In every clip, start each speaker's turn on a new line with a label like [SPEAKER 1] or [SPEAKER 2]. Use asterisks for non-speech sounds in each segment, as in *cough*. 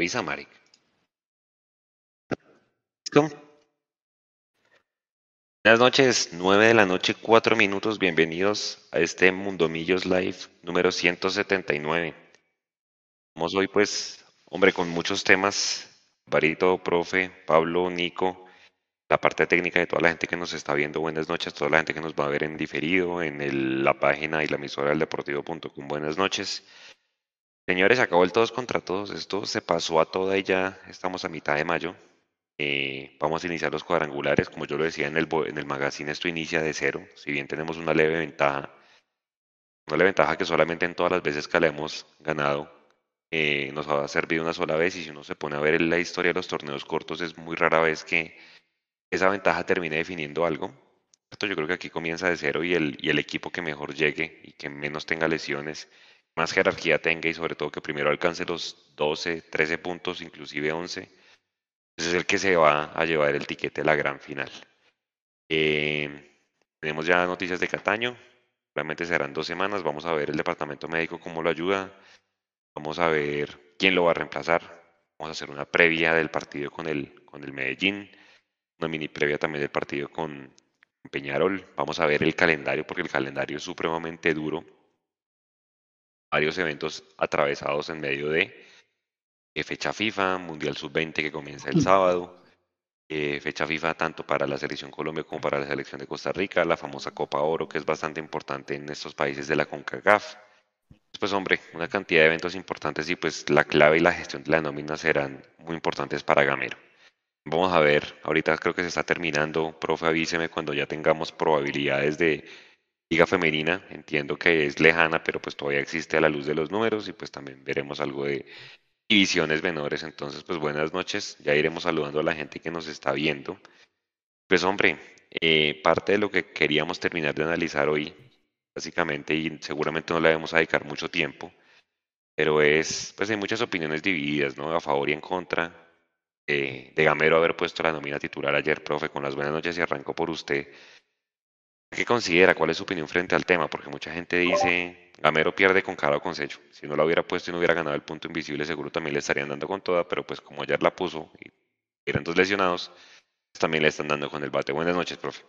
[SPEAKER 1] Avisa, Marek. ¿Listo? Buenas noches, 9 de la noche, 4 minutos. Bienvenidos a este Mundomillos Live número 179. Vamos hoy, pues, hombre, con muchos temas. Barito, profe, Pablo, Nico, la parte técnica de toda la gente que nos está viendo. Buenas noches, toda la gente que nos va a ver en diferido, en la página y la emisora del deportivo.com. Buenas noches. Señores, acabó el todos contra todos. Esto se pasó a toda y ya estamos a mitad de mayo. Eh, vamos a iniciar los cuadrangulares. Como yo lo decía en el, en el magazine, esto inicia de cero. Si bien tenemos una leve ventaja, una leve ventaja que solamente en todas las veces que la hemos ganado eh, nos ha servido una sola vez. Y si uno se pone a ver la historia de los torneos cortos, es muy rara vez que esa ventaja termine definiendo algo. Yo creo que aquí comienza de cero y el, y el equipo que mejor llegue y que menos tenga lesiones, más jerarquía tenga y sobre todo que primero alcance los 12, 13 puntos, inclusive 11, ese es el que se va a llevar el tiquete a la gran final. Eh, tenemos ya noticias de Cataño, realmente serán dos semanas, vamos a ver el departamento médico cómo lo ayuda, vamos a ver quién lo va a reemplazar, vamos a hacer una previa del partido con el, con el Medellín, una mini previa también del partido con Peñarol. Vamos a ver el calendario porque el calendario es supremamente duro. Varios eventos atravesados en medio de eh, fecha FIFA, Mundial Sub-20 que comienza el sábado, eh, fecha FIFA tanto para la selección Colombia como para la selección de Costa Rica, la famosa Copa Oro que es bastante importante en estos países de la CONCACAF. Pues hombre, una cantidad de eventos importantes y pues la clave y la gestión de la nómina serán muy importantes para Gamero. Vamos a ver, ahorita creo que se está terminando, profe, avíseme cuando ya tengamos probabilidades de liga femenina, entiendo que es lejana, pero pues todavía existe a la luz de los números y pues también veremos algo de divisiones menores, entonces pues buenas noches, ya iremos saludando a la gente que nos está viendo. Pues hombre, eh, parte de lo que queríamos terminar de analizar hoy, básicamente, y seguramente no le vamos a dedicar mucho tiempo, pero es, pues hay muchas opiniones divididas, ¿no? A favor y en contra de Gamero haber puesto la nómina titular ayer, profe, con las buenas noches y arrancó por usted. ¿Qué considera? ¿Cuál es su opinión frente al tema? Porque mucha gente dice, Gamero pierde con cada o con. Si no la hubiera puesto y no hubiera ganado el punto invisible, seguro también le estarían dando con toda, pero pues como ayer la puso y eran dos lesionados, pues también le están dando con el bate. Buenas noches, profe.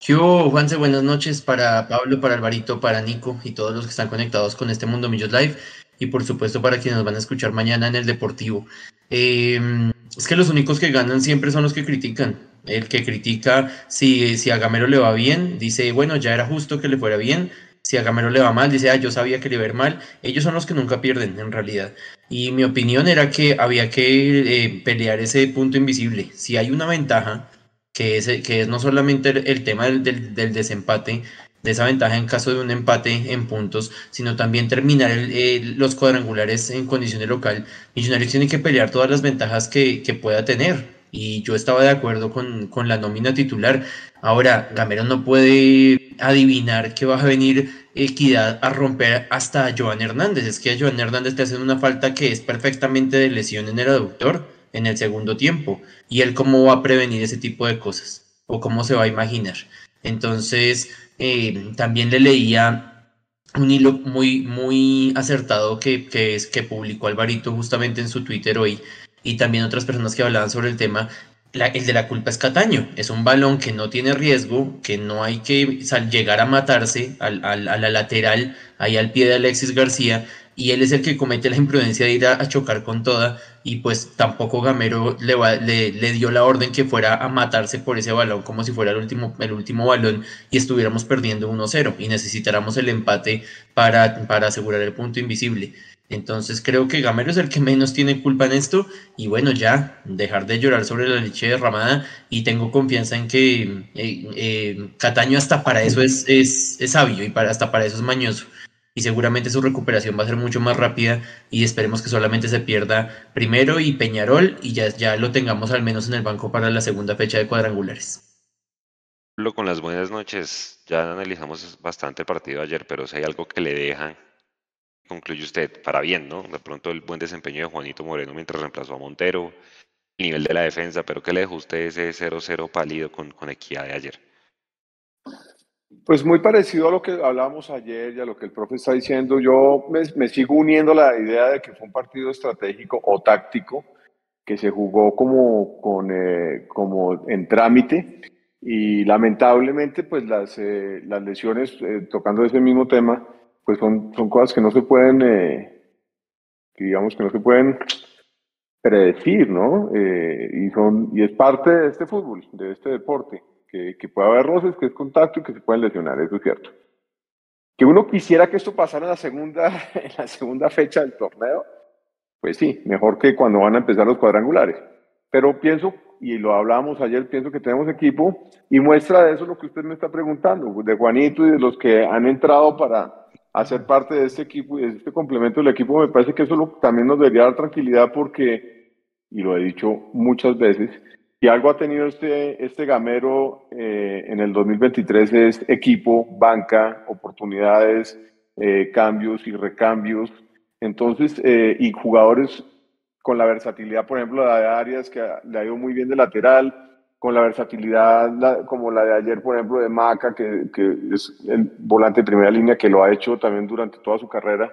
[SPEAKER 2] Yo, Juanse, buenas noches para Pablo, para Alvarito, para Nico y todos los que están conectados con este Mundo Millos Live y por supuesto para quienes nos van a escuchar mañana en el Deportivo. Eh, es que los únicos que ganan siempre son los que critican. El que critica si, si a Gamero le va bien, dice, bueno, ya era justo que le fuera bien. Si a Gamero le va mal, dice, ah, yo sabía que le iba mal. Ellos son los que nunca pierden, en realidad. Y mi opinión era que había que eh, pelear ese punto invisible. Si hay una ventaja, que es, que es no solamente el, tema del, del desempate, de esa ventaja en caso de un empate en puntos, sino también terminar los cuadrangulares en condiciones local. Millonarios tiene que pelear todas las ventajas que, pueda tener. Y yo estaba de acuerdo con, la nómina titular. Ahora, Gamero no puede adivinar que va a venir Equidad a romper hasta a Joan Hernández. Es que a Joan Hernández te hacen una falta que es perfectamente de lesión en el aductor en el segundo tiempo. ¿Y él cómo va a prevenir ese tipo de cosas? ¿O cómo se va a imaginar? Entonces, eh, también le leía un hilo muy, muy acertado que, que, es, que publicó Alvarito justamente en su Twitter hoy y también otras personas que hablaban sobre el tema. el de la culpa es Cataño, es un balón que no tiene riesgo, que no hay que llegar a matarse al, a la lateral, ahí al pie de Alexis García, y él es el que comete la imprudencia de ir a, chocar con toda y pues tampoco Gamero le, le, dio la orden que fuera a matarse por ese balón como si fuera el último, el último balón y estuviéramos perdiendo 1-0 y necesitáramos el empate para, para asegurar el punto invisible. Entonces creo que Gamero es el que menos tiene culpa en esto. Y bueno, ya dejar de llorar sobre la leche derramada. Y tengo confianza en que eh, eh, Cataño hasta para eso es, es, es sabio y para, hasta para eso es mañoso. Y seguramente su recuperación va a ser mucho más rápida y esperemos que solamente se pierda primero y Peñarol y ya, ya lo tengamos al menos en el banco para la segunda fecha de cuadrangulares.
[SPEAKER 1] Con las buenas noches, ya analizamos bastante el partido ayer, pero si hay algo que le dejan, concluye usted para bien, ¿no? De pronto el buen desempeño de Juanito Moreno mientras reemplazó a Montero, el nivel de la defensa, pero ¿qué le dejó usted ese 0-0 pálido con, con Equidad de ayer?
[SPEAKER 3] Pues muy parecido a lo que hablábamos ayer y a lo que el profe está diciendo, yo me, sigo uniendo a la idea de que fue un partido estratégico o táctico que se jugó como, con, eh, como en trámite y lamentablemente pues las, eh, las lesiones, eh, tocando ese mismo tema, pues son, son cosas que no se pueden, que digamos que no se pueden predecir, ¿no? y, son, y es parte de este fútbol, de este deporte que, que puede haber roces, que es contacto y que se pueden lesionar, eso es cierto. Que uno quisiera que esto pasara en la segunda, *laughs* en la segunda fecha del torneo, pues sí, mejor que cuando van a empezar los cuadrangulares. Pero pienso, y lo hablábamos ayer, pienso que tenemos equipo y muestra de eso lo que usted me está preguntando, de Juanito y de los que han entrado para hacer parte de este equipo y de este complemento del equipo, me parece que eso también nos debería dar tranquilidad porque, y lo he dicho muchas veces, si algo ha tenido este, este gamero eh, en el 2023 es equipo, banca, oportunidades, eh, cambios y recambios. Entonces, eh, y jugadores con la versatilidad, por ejemplo, de Arias, que le ha ido muy bien de lateral, con la versatilidad como la de ayer, por ejemplo, de Maca, que, que es el volante de primera línea, que lo ha hecho también durante toda su carrera.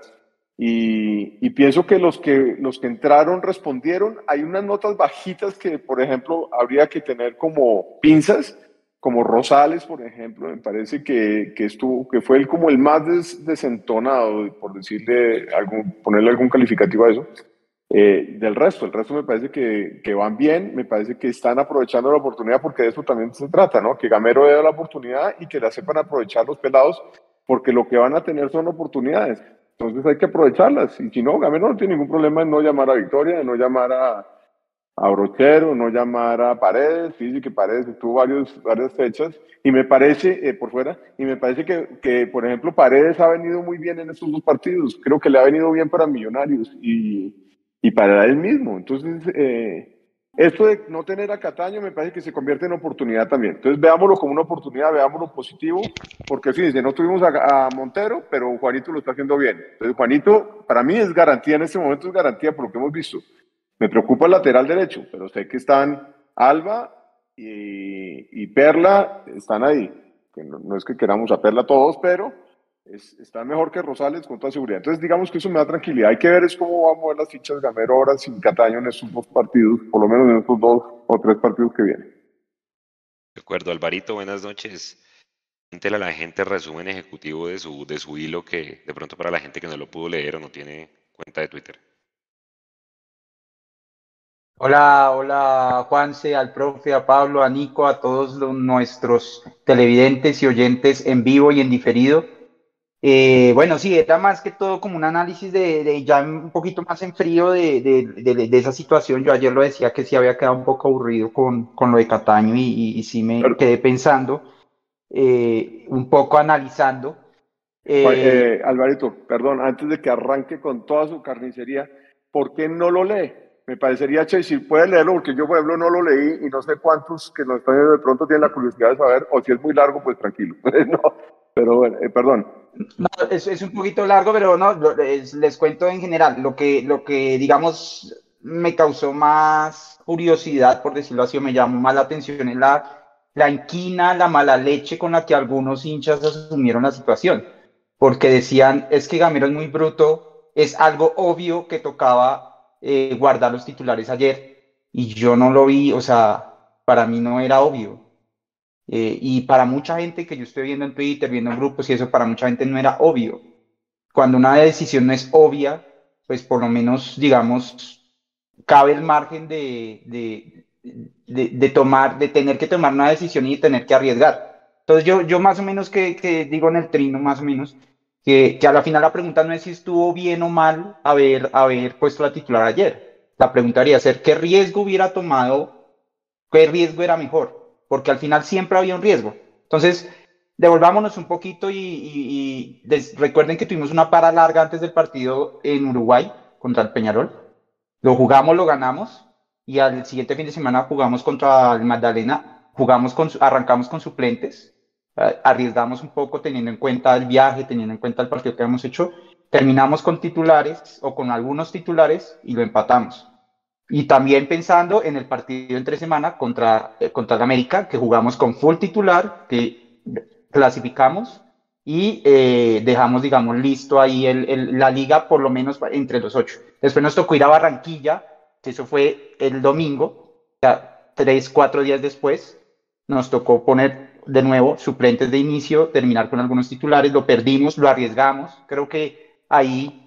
[SPEAKER 3] Y, pienso que los, que los que entraron respondieron. Hay unas notas bajitas que, por ejemplo, habría que tener como pinzas, como Rosales, por ejemplo. Me parece que, que estuvo, que fue el, como el más desentonado, por decirle algún, ponerle algún calificativo a eso. Eh, del resto, el resto me parece que, que, van bien, me parece que están aprovechando la oportunidad porque de eso también se trata, ¿no? Que Gamero dé la oportunidad y que la sepan aprovechar los pelados porque lo que van a tener son oportunidades. Entonces hay que aprovecharlas. Y si no, Gamero no tiene ningún problema en no llamar a Victoria, en no llamar a, a Brochero, no llamar a Paredes. Fíjese que Paredes estuvo varios, varias fechas y me parece, eh, por fuera, y me parece que, que, por ejemplo, Paredes ha venido muy bien en estos dos partidos. Creo que le ha venido bien para Millonarios y, y para él mismo. Entonces, eh, esto de no tener a Cataño me parece que se convierte en oportunidad también. Entonces veámoslo como una oportunidad, veámoslo positivo, porque fíjense, no tuvimos a, Montero, pero Juanito lo está haciendo bien. Entonces Juanito, para mí es garantía en este momento, es garantía por lo que hemos visto. Me preocupa el lateral derecho, pero sé que están Alba y, Perla, están ahí. Que no es que queramos a Perla todos, pero está mejor que Rosales con toda seguridad. Entonces, digamos que eso me da tranquilidad. Hay que ver es cómo vamos a ver las fichas Gamero ahora sin Cataño en estos dos partidos, por lo menos en estos dos o tres partidos que vienen.
[SPEAKER 1] De acuerdo, Alvarito, buenas noches. a la gente resumen ejecutivo de su, de su hilo que de pronto para la gente que no lo pudo leer o no tiene cuenta de Twitter.
[SPEAKER 4] Hola, hola Juanse, al profe, a Pablo, a Nico, a todos nuestros televidentes y oyentes en vivo y en diferido. Eh, bueno, sí, era más que todo como un análisis de, ya un poquito más en frío de, esa situación. Yo ayer lo decía que sí había quedado un poco aburrido con, lo de Cataño y, sí me quedé pensando, eh, un poco analizando.
[SPEAKER 3] Eh, Alvarito, perdón, antes de que arranque con toda su carnicería, ¿por qué no lo lee? Me parecería che, si puede leerlo, porque yo, por ejemplo, no lo leí y no sé cuántos que nos están de pronto tienen la curiosidad de saber, o si es muy largo, pues tranquilo. *laughs* no, pero bueno, perdón.
[SPEAKER 4] Es, un poquito largo, pero no, les, cuento en general. Lo que, lo que, digamos, me causó más curiosidad, por decirlo así, o me llamó más la atención es la, la inquina, la mala leche con la que algunos hinchas asumieron la situación. Porque decían, es que Gamero es muy bruto, es algo obvio que tocaba eh, guardar los titulares ayer. Y yo no lo vi, o sea, para mí no era obvio. Eh, y para mucha gente que yo estoy viendo en Twitter, viendo en grupos y eso, para mucha gente no era obvio. Cuando una decisión no es obvia, pues por lo menos, digamos, cabe el margen de, de, de, tomar, de tener que tomar una decisión y tener que arriesgar. Entonces yo, yo más o menos que, digo en el trino, más o menos, que, que, a la final la pregunta no es si estuvo bien o mal haber, haber puesto la titular ayer. La pregunta debería ser, ¿qué riesgo hubiera tomado? ¿Qué riesgo era mejor? Porque al final siempre había un riesgo. Entonces, devolvámonos un poquito y, recuerden que tuvimos una para larga antes del partido en Uruguay contra el Peñarol. Lo jugamos, lo ganamos y al siguiente fin de semana jugamos contra el Magdalena, jugamos con, arrancamos con suplentes, eh, arriesgamos un poco teniendo en cuenta el viaje, teniendo en cuenta el partido que hemos hecho, terminamos con titulares o con algunos titulares y lo empatamos. Y también pensando en el partido entre semana contra, eh, contra América, que jugamos con full titular, que clasificamos y eh, dejamos, digamos, listo ahí el, la liga por lo menos entre los ocho. Después nos tocó ir a Barranquilla, que eso fue el domingo, ya tres, cuatro días después, nos tocó poner de nuevo suplentes de inicio, terminar con algunos titulares, lo perdimos, lo arriesgamos, creo que ahí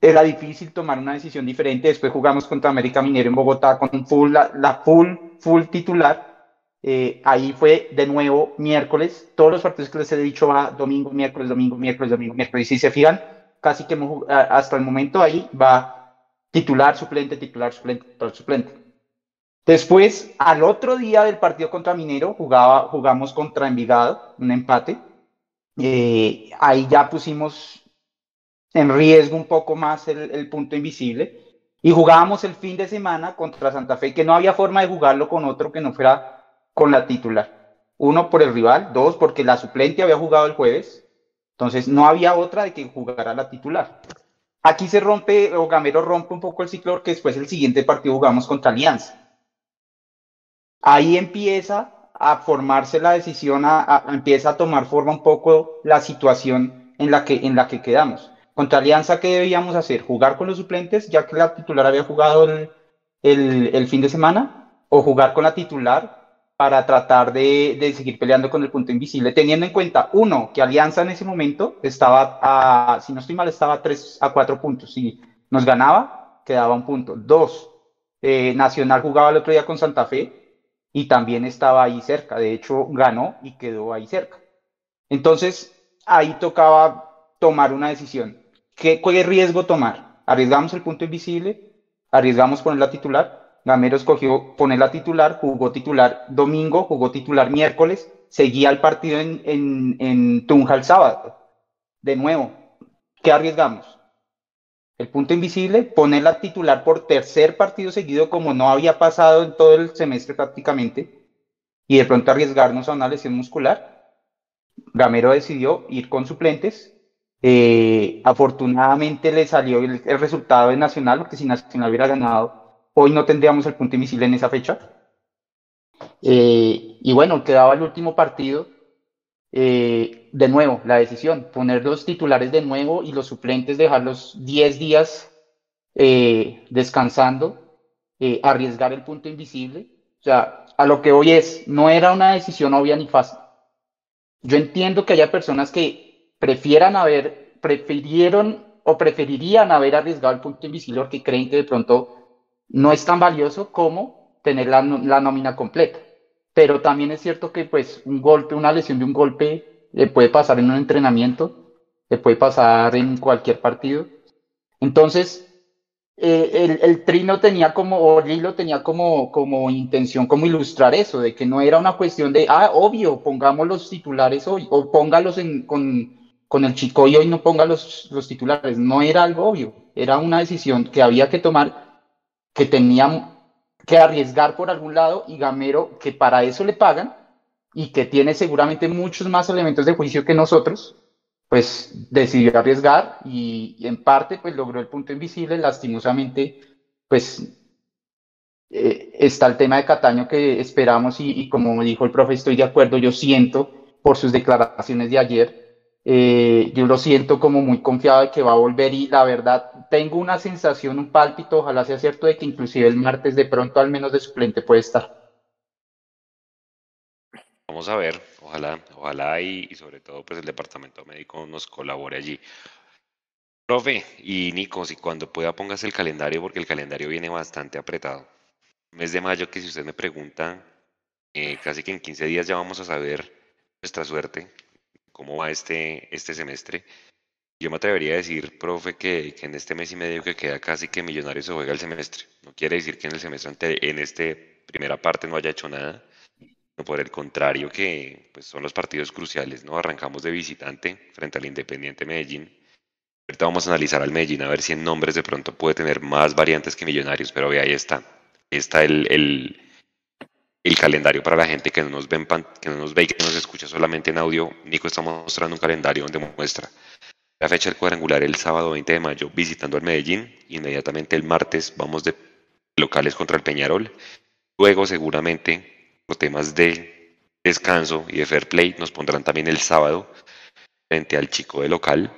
[SPEAKER 4] era difícil tomar una decisión diferente, después jugamos contra América Minero en Bogotá con full, la, full, full titular, eh, ahí fue de nuevo miércoles. Todos los partidos que les he dicho va domingo, miércoles, domingo, miércoles, domingo, miércoles. Y si se fijan, casi que hasta el momento ahí va titular, suplente, titular, suplente, titular, suplente. Después, al otro día del partido contra Minero, jugaba, jugamos contra Envigado, un empate. Eh, ahí ya pusimos en riesgo un poco más el, punto invisible. Y jugábamos el fin de semana contra Santa Fe, que no había forma de jugarlo con otro que no fuera con la titular. Uno por el rival, dos porque la suplente había jugado el jueves, entonces no había otra de que jugara la titular. Aquí se rompe, o Gamero rompe un poco el ciclo, porque después el siguiente partido jugamos contra Alianza. Ahí empieza a formarse la decisión, a, empieza a tomar forma un poco la situación en la que, en la que quedamos. Contra Alianza, ¿qué debíamos hacer? ¿Jugar con los suplentes, ya que la titular había jugado el, el fin de semana? ¿O jugar con la titular para tratar de, de, seguir peleando con el punto invisible, teniendo en cuenta, uno, que Alianza en ese momento estaba, a, si no estoy mal, estaba a 3 a 4 puntos. Si nos ganaba, quedaba un punto. Dos, eh, Nacional jugaba el otro día con Santa Fe y también estaba ahí cerca. De hecho, ganó y quedó ahí cerca. Entonces, ahí tocaba tomar una decisión. ¿Qué, riesgo tomar? ¿Arriesgamos el punto invisible? ¿Arriesgamos poner la titular? Gamero escogió poner la titular, jugó titular domingo, jugó titular miércoles, seguía el partido en, en, en Tunja el sábado. De nuevo, ¿qué arriesgamos? El punto invisible, poner la titular por tercer partido seguido como no había pasado en todo el semestre prácticamente, y de pronto arriesgarnos a una lesión muscular. Gamero decidió ir con suplentes. Eh, afortunadamente le salió el, resultado de Nacional, porque si Nacional hubiera ganado, hoy no tendríamos el punto invisible en esa fecha. Eh, y bueno, quedaba el último partido. Eh, de nuevo, la decisión, poner los titulares de nuevo y los suplentes dejarlos 10 días descansando, arriesgar el punto invisible. O sea, a lo que hoy es, no era una decisión obvia ni fácil. Yo entiendo que haya personas que prefieran haber, prefirieron o preferirían haber arriesgado el punto invisible porque creen que de pronto no es tan valioso como tener la, nómina completa. Pero también es cierto que pues un golpe, una lesión de un golpe le puede pasar en un entrenamiento, le puede pasar en cualquier partido. Entonces, eh, el, Trino tenía como, o Lilo tenía como, como intención, como ilustrar eso, de que no era una cuestión de, ah, obvio, pongamos los titulares hoy, o póngalos en, con, con el chico y hoy no ponga los, los titulares. No era algo obvio, era una decisión que había que tomar que tenían que arriesgar por algún lado y Gamero, que para eso le pagan y que tiene seguramente muchos más elementos de juicio que nosotros, pues decidió arriesgar y, en parte pues logró el punto invisible. Lastimosamente, pues eh, está el tema de Cataño que esperamos y, y como dijo el profe, estoy de acuerdo, yo siento por sus declaraciones de ayer eh, yo lo siento como muy confiado de que va a volver y la verdad tengo una sensación, un pálpito, ojalá sea cierto de que inclusive el martes de pronto al menos de suplente puede estar.
[SPEAKER 1] Vamos a ver, ojalá, ojalá y, sobre todo pues el departamento médico nos colabore allí. Profe y Nico, si cuando pueda pongas el calendario porque el calendario viene bastante apretado. Mes de mayo que si usted me pregunta, eh, casi que en 15 días ya vamos a saber nuestra suerte cómo va este, este semestre. Yo me atrevería a decir, profe, que, que, en este mes y medio que queda casi que Millonarios se juega el semestre. No quiere decir que en el semestre, en esta primera parte no haya hecho nada, no por el contrario que pues, son los partidos cruciales, ¿no? Arrancamos de visitante frente al Independiente Medellín. Ahorita vamos a analizar al Medellín a ver si en nombres de pronto puede tener más variantes que Millonarios, pero ahí está. Está el, el el calendario para la gente que no nos, ven, que no nos ve y que nos escucha solamente en audio. Nico está mostrando un calendario donde muestra la fecha del cuadrangular el sábado 20 de mayo visitando al Medellín. Inmediatamente el martes vamos de locales contra el Peñarol. Luego seguramente por temas de descanso y de fair play. Nos pondrán también el sábado frente al chico de local.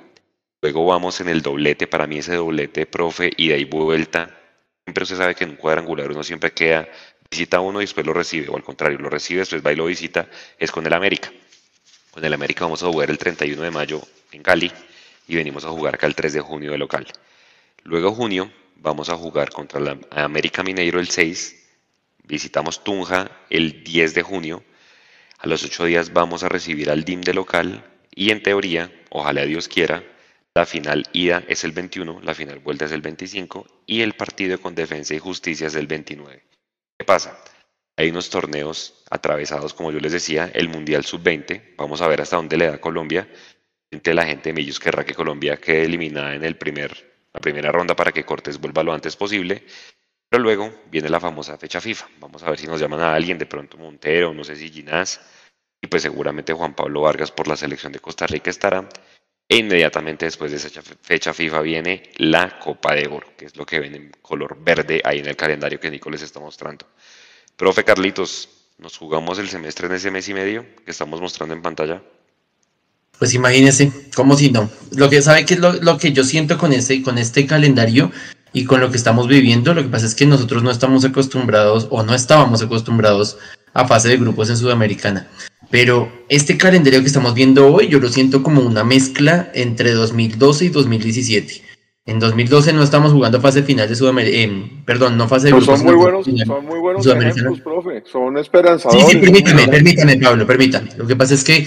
[SPEAKER 1] Luego vamos en el doblete. Para mí ese doblete, profe, ida y vuelta. Siempre usted sabe que en un cuadrangular uno siempre queda, visita uno y después lo recibe. O al contrario, lo recibe, después va y lo visita. Es con el América. Con el América vamos a jugar el 31 de mayo en Cali y venimos a jugar acá el 3 de junio de local. Luego junio vamos a jugar contra la América Mineiro el 6. Visitamos Tunja el 10 de junio. A los 8 días vamos a recibir al DIM de local y en teoría, ojalá Dios quiera, la final ida es el 21, la final vuelta es el 25 y el partido con defensa y justicia es el 29. ¿Qué pasa? Hay unos torneos atravesados, como yo les decía, el Mundial Sub-20. Vamos a ver hasta dónde le da Colombia. La gente de Millos querrá que Colombia quede eliminada en el primer la primera ronda para que Cortés vuelva lo antes posible. Pero luego viene la famosa fecha FIFA. Vamos a ver si nos llaman a alguien, de pronto Montero, no sé si Ginás, y pues seguramente Juan Pablo Vargas por la selección de Costa Rica estará. E inmediatamente después de esa fecha FIFA viene la Copa de Oro, que es lo que ven en color verde ahí en el calendario que Nico les está mostrando. Profe Carlitos, ¿nos jugamos el semestre en ese mes y medio que estamos mostrando en pantalla?
[SPEAKER 2] Pues imagínese, como si no. Lo que sabe que es lo, que yo siento con este, con este calendario y con lo que estamos viviendo, lo que pasa es que nosotros no estamos acostumbrados o no estábamos acostumbrados a fase de grupos en Sudamericana. Pero este calendario que estamos viendo hoy, yo lo siento como una mezcla entre 2012 y 2017. En 2012 no estamos jugando fase final de Sudamérica, eh, perdón, no fase de
[SPEAKER 3] pues grupos. Son muy buenos, son muy buenos ejemplos, profe, son esperanzadores.
[SPEAKER 2] Sí, sí, permítame, permítame, Pablo, permítame. Lo que pasa es que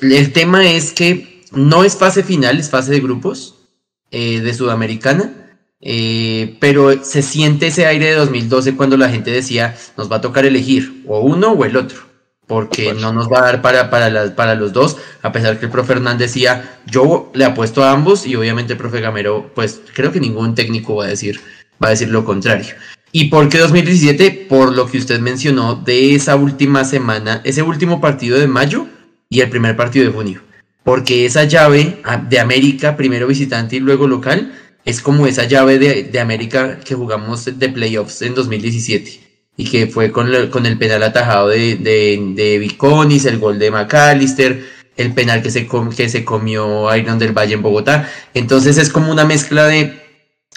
[SPEAKER 2] el tema es que no es fase final, es fase de grupos eh, de Sudamericana, eh, pero se siente ese aire de 2012 cuando la gente decía, nos va a tocar elegir o uno o el otro porque no nos va a dar para, para, para los dos, a pesar que el profe Hernández decía, yo le apuesto a ambos y obviamente el profe Gamero, pues creo que ningún técnico va a decir, va a decir lo contrario. ¿Y por qué 2017? Por lo que usted mencionó de esa última semana, ese último partido de mayo y el primer partido de junio. Porque esa llave de América, primero visitante y luego local, es como esa llave de, de América que jugamos de playoffs en 2017 y que fue con, el penal atajado de, de, Viconis, el gol de McAllister, el penal que se, que se comió Iron del Valle en Bogotá. Entonces es como una mezcla de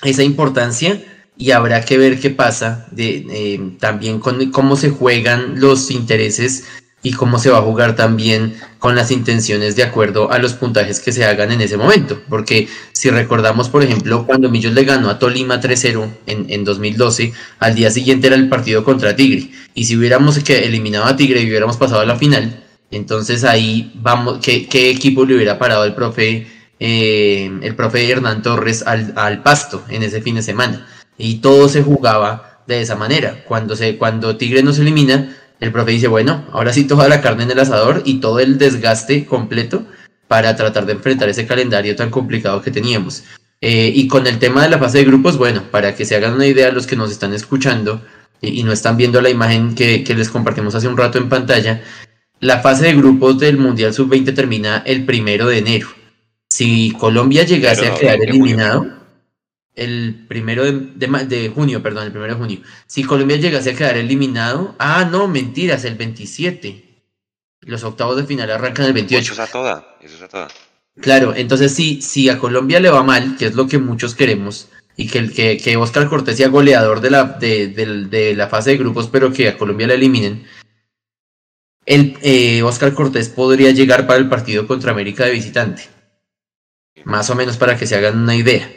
[SPEAKER 2] esa importancia y habrá que ver qué pasa de, eh, también con cómo se juegan los intereses y cómo se va a jugar también con las intenciones de acuerdo a los puntajes que se hagan en ese momento. Porque si recordamos, por ejemplo, cuando Millos le ganó a Tolima 3-0 en, en 2012, al día siguiente era el partido contra Tigre. Y si hubiéramos eliminado a Tigre y hubiéramos pasado a la final, entonces ahí vamos, ¿qué, qué equipo le hubiera parado el profe, eh, el profe Hernán Torres al, al pasto en ese fin de semana? Y todo se jugaba de esa manera. Cuando, se, cuando Tigre nos elimina, el profe dice, bueno, ahora sí toda la carne en el asador y todo el desgaste completo para tratar de enfrentar ese calendario tan complicado que teníamos. Eh, y con el tema de la fase de grupos, bueno, para que se hagan una idea los que nos están escuchando y, no están viendo la imagen que, les compartimos hace un rato en pantalla, la fase de grupos del Mundial Sub-20 termina el primero de enero. Si Colombia llegase a quedar eliminado, el primero de, junio, perdón, el primero de junio. Si Colombia llegase a quedar eliminado, ah, no, mentiras, el 27. Los octavos de final arrancan el 28.
[SPEAKER 1] Eso es a toda, eso es a toda.
[SPEAKER 2] Claro, entonces si, si a Colombia le va mal, que es lo que muchos queremos, y que, que, que Oscar Cortés sea goleador de la, de, de, la fase de grupos, pero que a Colombia le eliminen, el eh, Oscar Cortés podría llegar para el partido contra América de visitante. Más o menos para que se hagan una idea.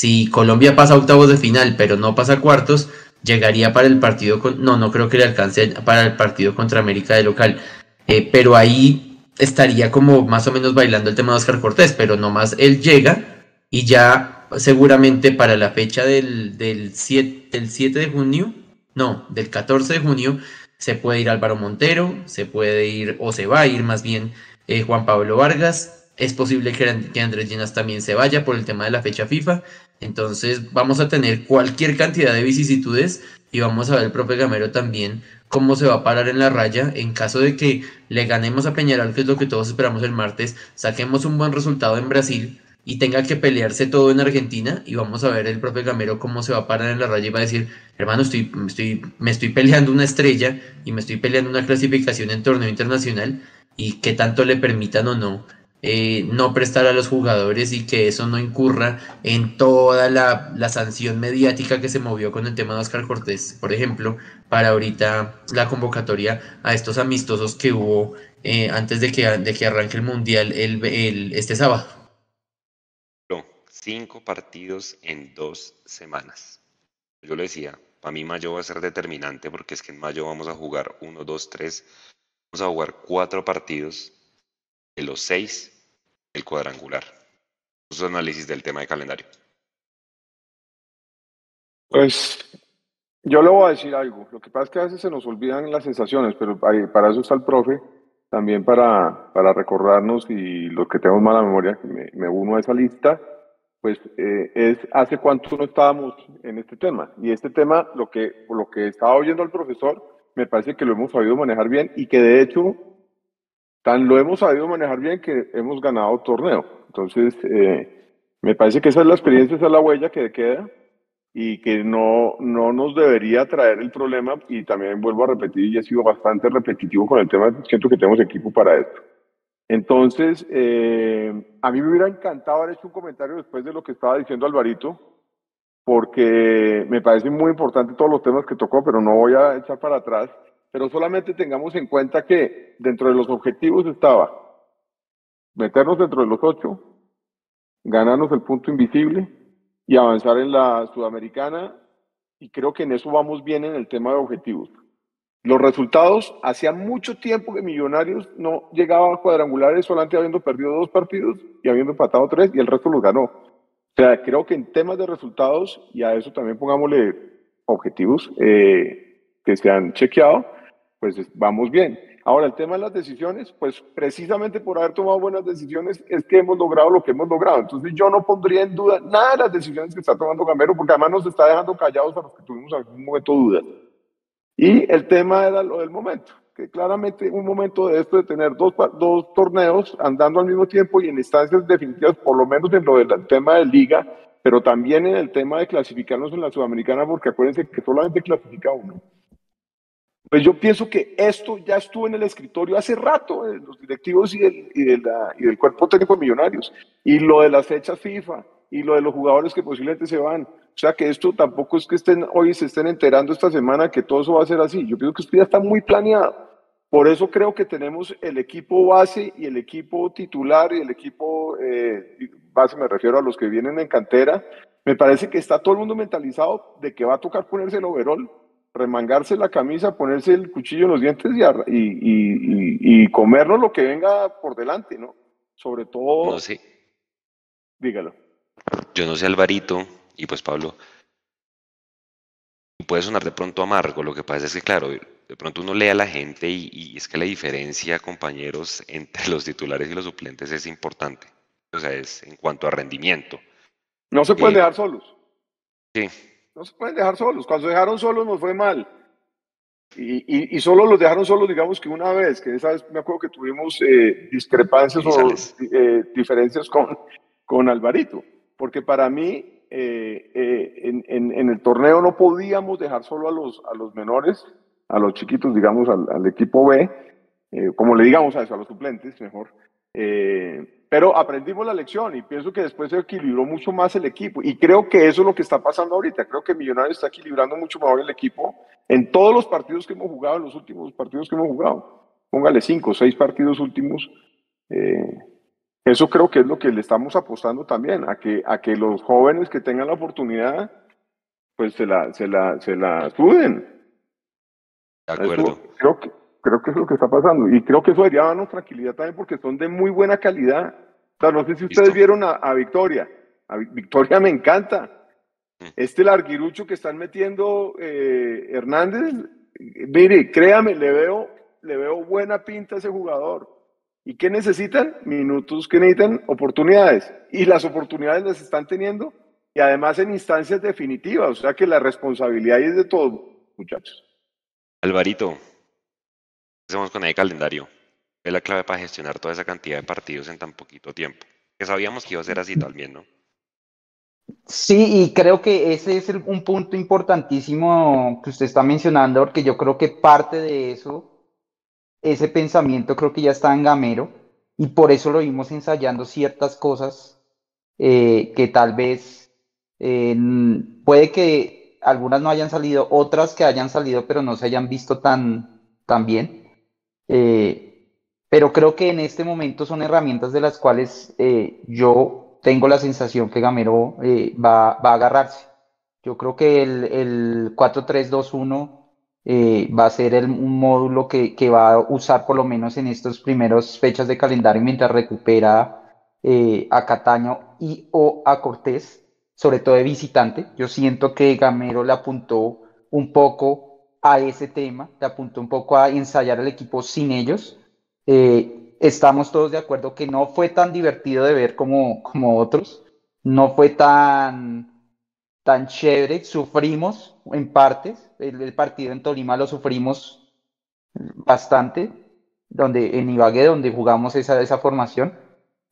[SPEAKER 2] Si Colombia pasa a octavos de final, pero no pasa a cuartos, llegaría para el partido con, no, no creo que le alcance para el partido contra América de local. Eh, pero ahí estaría como más o menos bailando el tema de Oscar Cortés, pero nomás él llega y ya seguramente para la fecha del, del, 7, del 7 de junio, no, del 14 de junio, se puede ir Álvaro Montero, se puede ir, o se va a ir más bien eh, Juan Pablo Vargas, es posible que, Andrés Llenas también se vaya por el tema de la fecha FIFA. Entonces vamos a tener cualquier cantidad de vicisitudes y vamos a ver el profe Gamero también cómo se va a parar en la raya en caso de que le ganemos a Peñarol, que es lo que todos esperamos el martes, saquemos un buen resultado en Brasil y tenga que pelearse todo en Argentina y vamos a ver el profe Gamero cómo se va a parar en la raya y va a decir, hermano, estoy, estoy, me estoy peleando una estrella y me estoy peleando una clasificación en torneo internacional y que tanto le permitan o no eh, no prestar a los jugadores y que eso no incurra en toda la, sanción mediática que se movió con el tema de Oscar Cortés, por ejemplo, para ahorita la convocatoria a estos amistosos que hubo eh, antes de que, de que arranque el Mundial el, el, este sábado.
[SPEAKER 1] Cinco partidos en dos semanas. Yo le decía, para mí mayo va a ser determinante porque es que en mayo vamos a jugar uno, dos, tres, vamos a jugar cuatro partidos de los seis el cuadrangular. Su análisis del tema de calendario.
[SPEAKER 3] Pues yo le voy a decir algo. Lo que pasa es que a veces se nos olvidan las sensaciones, pero para eso está el profe, también para, para recordarnos y los que tenemos mala memoria, me, uno a esa lista, pues eh, es hace cuánto no estábamos en este tema. Y este tema, lo que, lo que estaba oyendo el profesor, me parece que lo hemos sabido manejar bien y que de hecho tan lo hemos sabido manejar bien que hemos ganado torneo. Entonces, eh, me parece que esa es la experiencia, esa es la huella que queda y que no, no nos debería traer el problema. Y también vuelvo a repetir, y he sido bastante repetitivo con el tema, siento que tenemos equipo para esto. Entonces, eh, a mí me hubiera encantado haber hecho un comentario después de lo que estaba diciendo Alvarito, porque me parece muy importante todos los temas que tocó, pero no voy a echar para atrás pero solamente tengamos en cuenta que dentro de los objetivos estaba meternos dentro de los ocho, ganarnos el punto invisible y avanzar en la sudamericana y creo que en eso vamos bien en el tema de objetivos. Los resultados, hacía mucho tiempo que Millonarios no llegaba a cuadrangulares solamente habiendo perdido dos partidos y habiendo empatado tres y el resto los ganó. O sea, creo que en temas de resultados, y a eso también pongámosle objetivos eh, que se han chequeado, pues vamos bien. Ahora, el tema de las decisiones, pues precisamente por haber tomado buenas decisiones es que hemos logrado lo que hemos logrado. Entonces yo no pondría en duda nada de las decisiones que está tomando Gamero, porque además nos está dejando callados a los que tuvimos algún momento dudas. Y el tema era lo del momento, que claramente un momento de esto de tener dos, dos torneos andando al mismo tiempo y en instancias definitivas, por lo menos en lo del tema de liga, pero también en el tema de clasificarnos en la Sudamericana, porque acuérdense que solamente clasifica uno. Pues yo pienso que esto ya estuvo en el escritorio hace rato, de los directivos y del, y, y del cuerpo técnico de millonarios, y lo de las fechas FIFA, y lo de los jugadores que posiblemente se van. O sea que esto tampoco es que estén hoy se estén enterando esta semana que todo eso va a ser así. Yo pienso que esto ya está muy planeado. Por eso creo que tenemos el equipo base y el equipo titular y el equipo eh, base, me refiero a los que vienen en cantera. Me parece que está todo el mundo mentalizado de que va a tocar ponerse el overall remangarse la camisa, ponerse el cuchillo en los dientes y, y, y, comernos lo que venga por delante, ¿no? Sobre todo.
[SPEAKER 1] No sé.
[SPEAKER 3] Dígalo.
[SPEAKER 1] Yo no sé, Alvarito, y pues Pablo, puede sonar de pronto amargo, lo que pasa es que, claro, de pronto uno lee a la gente y, y es que la diferencia, compañeros, *laughs* entre los titulares y los suplentes es importante. O sea, es en cuanto a rendimiento.
[SPEAKER 3] No se pueden eh, dejar solos.
[SPEAKER 1] Sí,
[SPEAKER 3] no se pueden dejar solos. Cuando se dejaron solos nos fue mal. Y, y, solo los dejaron solos, digamos que una vez, que esa vez me acuerdo que tuvimos eh, discrepancias o eh, diferencias con, con Alvarito. Porque para mí, eh, en, en, en, el torneo no podíamos dejar solo a los, a los menores, a los chiquitos, digamos, al, al equipo B, como le digamos a eso, a los suplentes, mejor. Pero aprendimos la lección y pienso que después se equilibró mucho más el equipo. Y creo que eso es lo que está pasando ahorita. Creo que Millonarios está equilibrando mucho mejor el equipo en todos los partidos que hemos jugado, en los últimos partidos que hemos jugado. Póngale cinco, seis partidos últimos. Eh, eso creo que es lo que le estamos apostando también, a que, a que los jóvenes que tengan la oportunidad, pues se la, se la, se la suden.
[SPEAKER 1] De acuerdo.
[SPEAKER 3] creo que, Creo que es lo que está pasando. Y creo que eso debería darnos tranquilidad también porque son de muy buena calidad. O sea, no sé si ustedes vieron a, Victoria. A Victoria me encanta. Mm. Este larguirucho que están metiendo eh, Hernández, mire, créame, le veo, le veo buena pinta a ese jugador. ¿Y qué necesitan? Minutos, ¿qué necesitan? Oportunidades. Y las oportunidades las están teniendo y además en instancias definitivas. O sea que la responsabilidad es de todos, muchachos.
[SPEAKER 1] Alvarito, hacemos con el calendario? Es la clave para gestionar toda esa cantidad de partidos en tan poquito tiempo. Que sabíamos que iba a ser así también, ¿no?
[SPEAKER 4] Sí, y creo que ese es un punto importantísimo que usted está mencionando, porque yo creo que parte de eso, ese pensamiento creo que ya está en Gamero, y por eso lo vimos ensayando ciertas cosas eh, que tal vez eh, puede que algunas no hayan salido, otras que hayan salido pero no se hayan visto tan, tan bien. Eh, pero creo que en este momento son herramientas de las cuales yo tengo la sensación que Gamero va, va, a agarrarse. Yo creo que el, el 4-3-2-1 va a ser el, un módulo que, va a usar por lo menos en estas primeras fechas de calendario mientras recupera eh, a Cataño y o a Cortés, sobre todo de visitante. Yo siento que Gamero le apuntó un poco a ese tema, le apuntó un poco a ensayar el equipo sin ellos. Eh, estamos todos de acuerdo que no fue tan divertido de ver como, como otros, no fue tan, tan chévere, sufrimos en partes, el, partido en Tolima lo sufrimos bastante, donde, en Ibagué, donde jugamos esa, esa formación.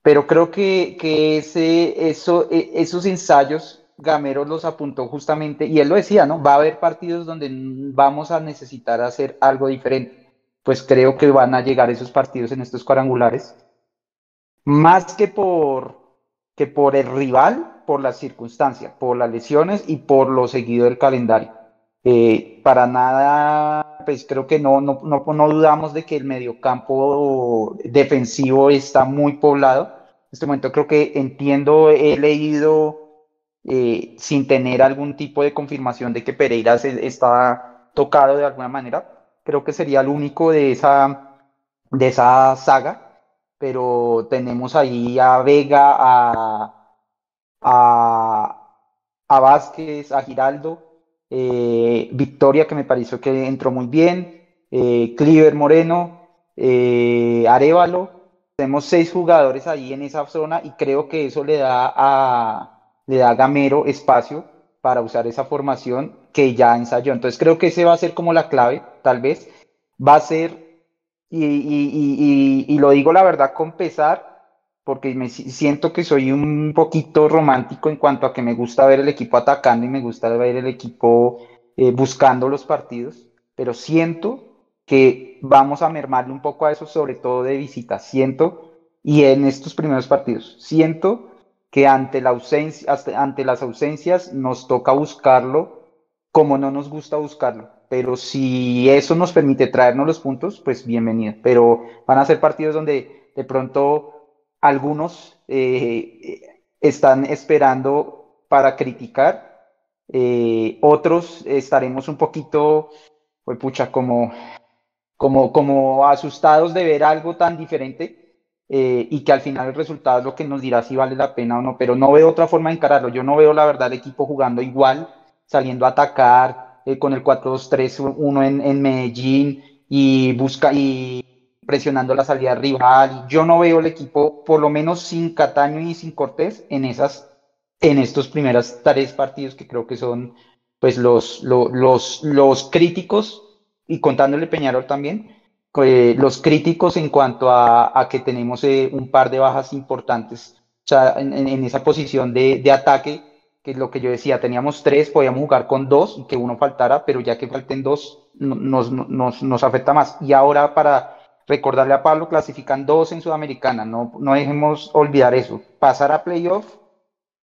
[SPEAKER 4] Pero creo que, que ese, eso, e, esos ensayos Gamero los apuntó justamente, y él lo decía, ¿no? Va a haber partidos donde vamos a necesitar hacer algo diferente. Pues creo que van a llegar esos partidos en estos cuadrangulares. Más que por, que por el rival, por las circunstancias, por las lesiones y por lo seguido del calendario. Eh, para nada, pues creo que no, no, no, no dudamos de que el mediocampo defensivo está muy poblado. En este momento creo que entiendo, he leído eh, sin tener algún tipo de confirmación de que Pereira está tocado de alguna manera. Creo que sería el único de esa, de esa saga, pero tenemos ahí a Vega, a, a, a Vázquez, a Giraldo eh, Victoria, que me pareció que entró muy bien, eh, Cliver Moreno, eh, Arevalo. Tenemos seis jugadores ahí en esa zona y creo que eso le da a, le da Gamero espacio para usar esa formación que ya ensayó. Entonces creo que ese va a ser como la clave, tal vez. Va a ser, y, y, y lo digo la verdad con pesar, porque me siento que soy un poquito romántico en cuanto a que me gusta ver el equipo atacando y me gusta ver el equipo eh, buscando los partidos, pero siento que vamos a mermarle un poco a eso, sobre todo de visita. Siento, y en estos primeros partidos, siento que ante, la ausencia, ante las ausencias nos toca buscarlo como no nos gusta buscarlo. Pero si eso nos permite traernos los puntos, pues bienvenido. Pero van a ser partidos donde de pronto algunos eh, están esperando para criticar, eh, otros estaremos un poquito, pues pucha, como, como, como asustados de ver algo tan diferente eh, y que al final el resultado es lo que nos dirá si vale la pena o no, pero no veo otra forma de encararlo. Yo no veo la verdad el equipo jugando igual, saliendo a atacar con el 4-2-3-1 en, en Medellín y busca y presionando la salida rival. Yo no veo el equipo, por lo menos sin Cataño y sin Cortés, en esas, en estos primeros tres partidos que creo que son pues los, los, los, críticos, y contándole Peñarol también, eh, los críticos en cuanto a, que tenemos eh, un par de bajas importantes. O sea, en, esa posición de, de, ataque, que es lo que yo decía, teníamos tres, podíamos jugar con dos y que uno faltara, pero ya que falten dos, nos, nos, nos afecta más. Y ahora para Recordarle a Pablo, clasifican dos en Sudamericana, no, no dejemos olvidar eso. Pasar a playoff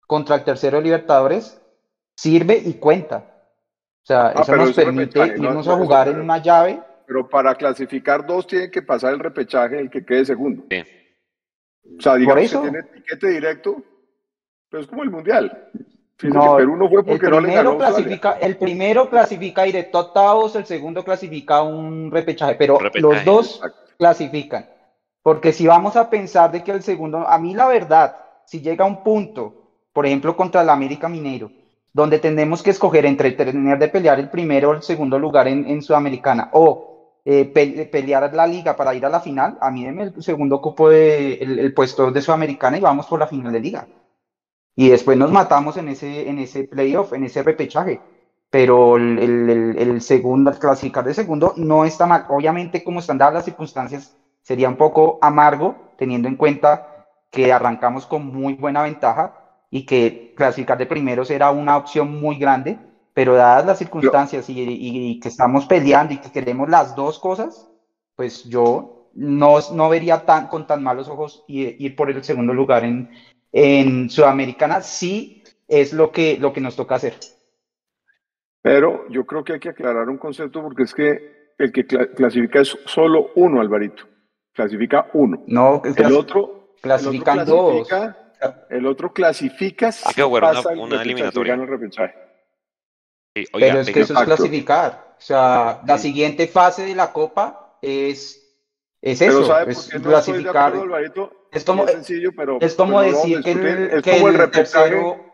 [SPEAKER 4] contra el tercero de Libertadores sirve y cuenta. O sea, ah, eso nos permite irnos a jugar en una llave.
[SPEAKER 3] Pero para clasificar dos tienen que pasar el repechaje el que quede segundo. O sea, digamos que tiene etiquete directo, pero es como el Mundial.
[SPEAKER 4] no, no fue porque el primero clasifica, El primero clasifica directo a octavos, el segundo clasifica un repechaje, pero los dos clasifican. Porque si vamos a pensar de que el segundo, a mí la verdad, si llega un punto, por ejemplo, contra el América Mineiro, donde tenemos que escoger entre tener de pelear el primero o el segundo lugar en, Sudamericana o eh, pelear la liga para ir a la final, a mí deme el segundo cupo de el, puesto de Sudamericana y vamos por la final de liga. Y después nos matamos en ese, en ese playoff, en ese repechaje pero el, el, el, segundo, clasificar de segundo no está mal. Obviamente, como están dadas las circunstancias, sería un poco amargo, teniendo en cuenta que arrancamos con muy buena ventaja y que clasificar de primeros era una opción muy grande, pero dadas las circunstancias y, que estamos peleando y que queremos las dos cosas, pues yo no, no vería tan, con tan malos ojos ir, ir por el segundo lugar en, en Sudamericana, sí es lo que, lo que nos toca hacer.
[SPEAKER 3] Pero yo creo que hay que aclarar un concepto porque es que el que clasifica es solo uno, Alvarito. Clasifica uno.
[SPEAKER 4] No,
[SPEAKER 3] el otro
[SPEAKER 4] clasifican dos.
[SPEAKER 3] El otro clasifica
[SPEAKER 1] si pasa una, eliminatoria.
[SPEAKER 3] El repechaje.
[SPEAKER 4] Pero es que eso es clasificar. O sea, la siguiente fase de la Copa es, es eso, es clasificar. es como,
[SPEAKER 3] sencillo, pero,
[SPEAKER 4] es como decir que el, es como el, tercero...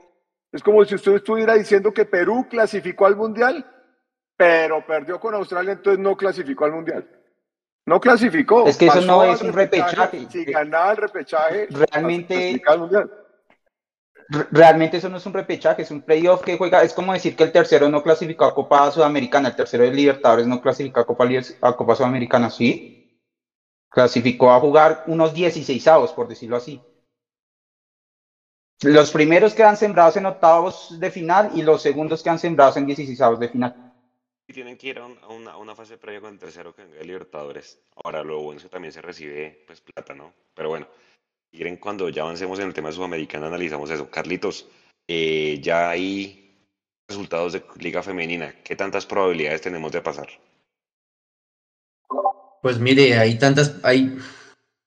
[SPEAKER 3] Es como si usted estuviera diciendo que Perú clasificó al Mundial, pero perdió con Australia, entonces no clasificó al Mundial. No clasificó.
[SPEAKER 4] Es que eso no es un repechaje.
[SPEAKER 3] Si ganaba el repechaje,
[SPEAKER 4] realmente. Realmente eso no es un repechaje, es un playoff que juega. Es como decir que el tercero no clasificó a Copa Sudamericana, el tercero de Libertadores no clasificó a Copa, a Copa Sudamericana, sí. Clasificó a jugar unos 16 avos, por decirlo así. Los primeros quedan sembrados en octavos de final y los segundos quedan sembrados en 16 avos de final
[SPEAKER 1] tienen que ir a, una, fase previa con el tercero que Libertadores. Ahora, lo bueno es que también se recibe pues plata, ¿no? Pero bueno, quieren cuando ya avancemos en el tema sudamericano analizamos eso. Carlitos, eh, ya hay resultados de Liga Femenina. ¿Qué tantas probabilidades tenemos de pasar?
[SPEAKER 2] Pues mire, hay tantas, hay,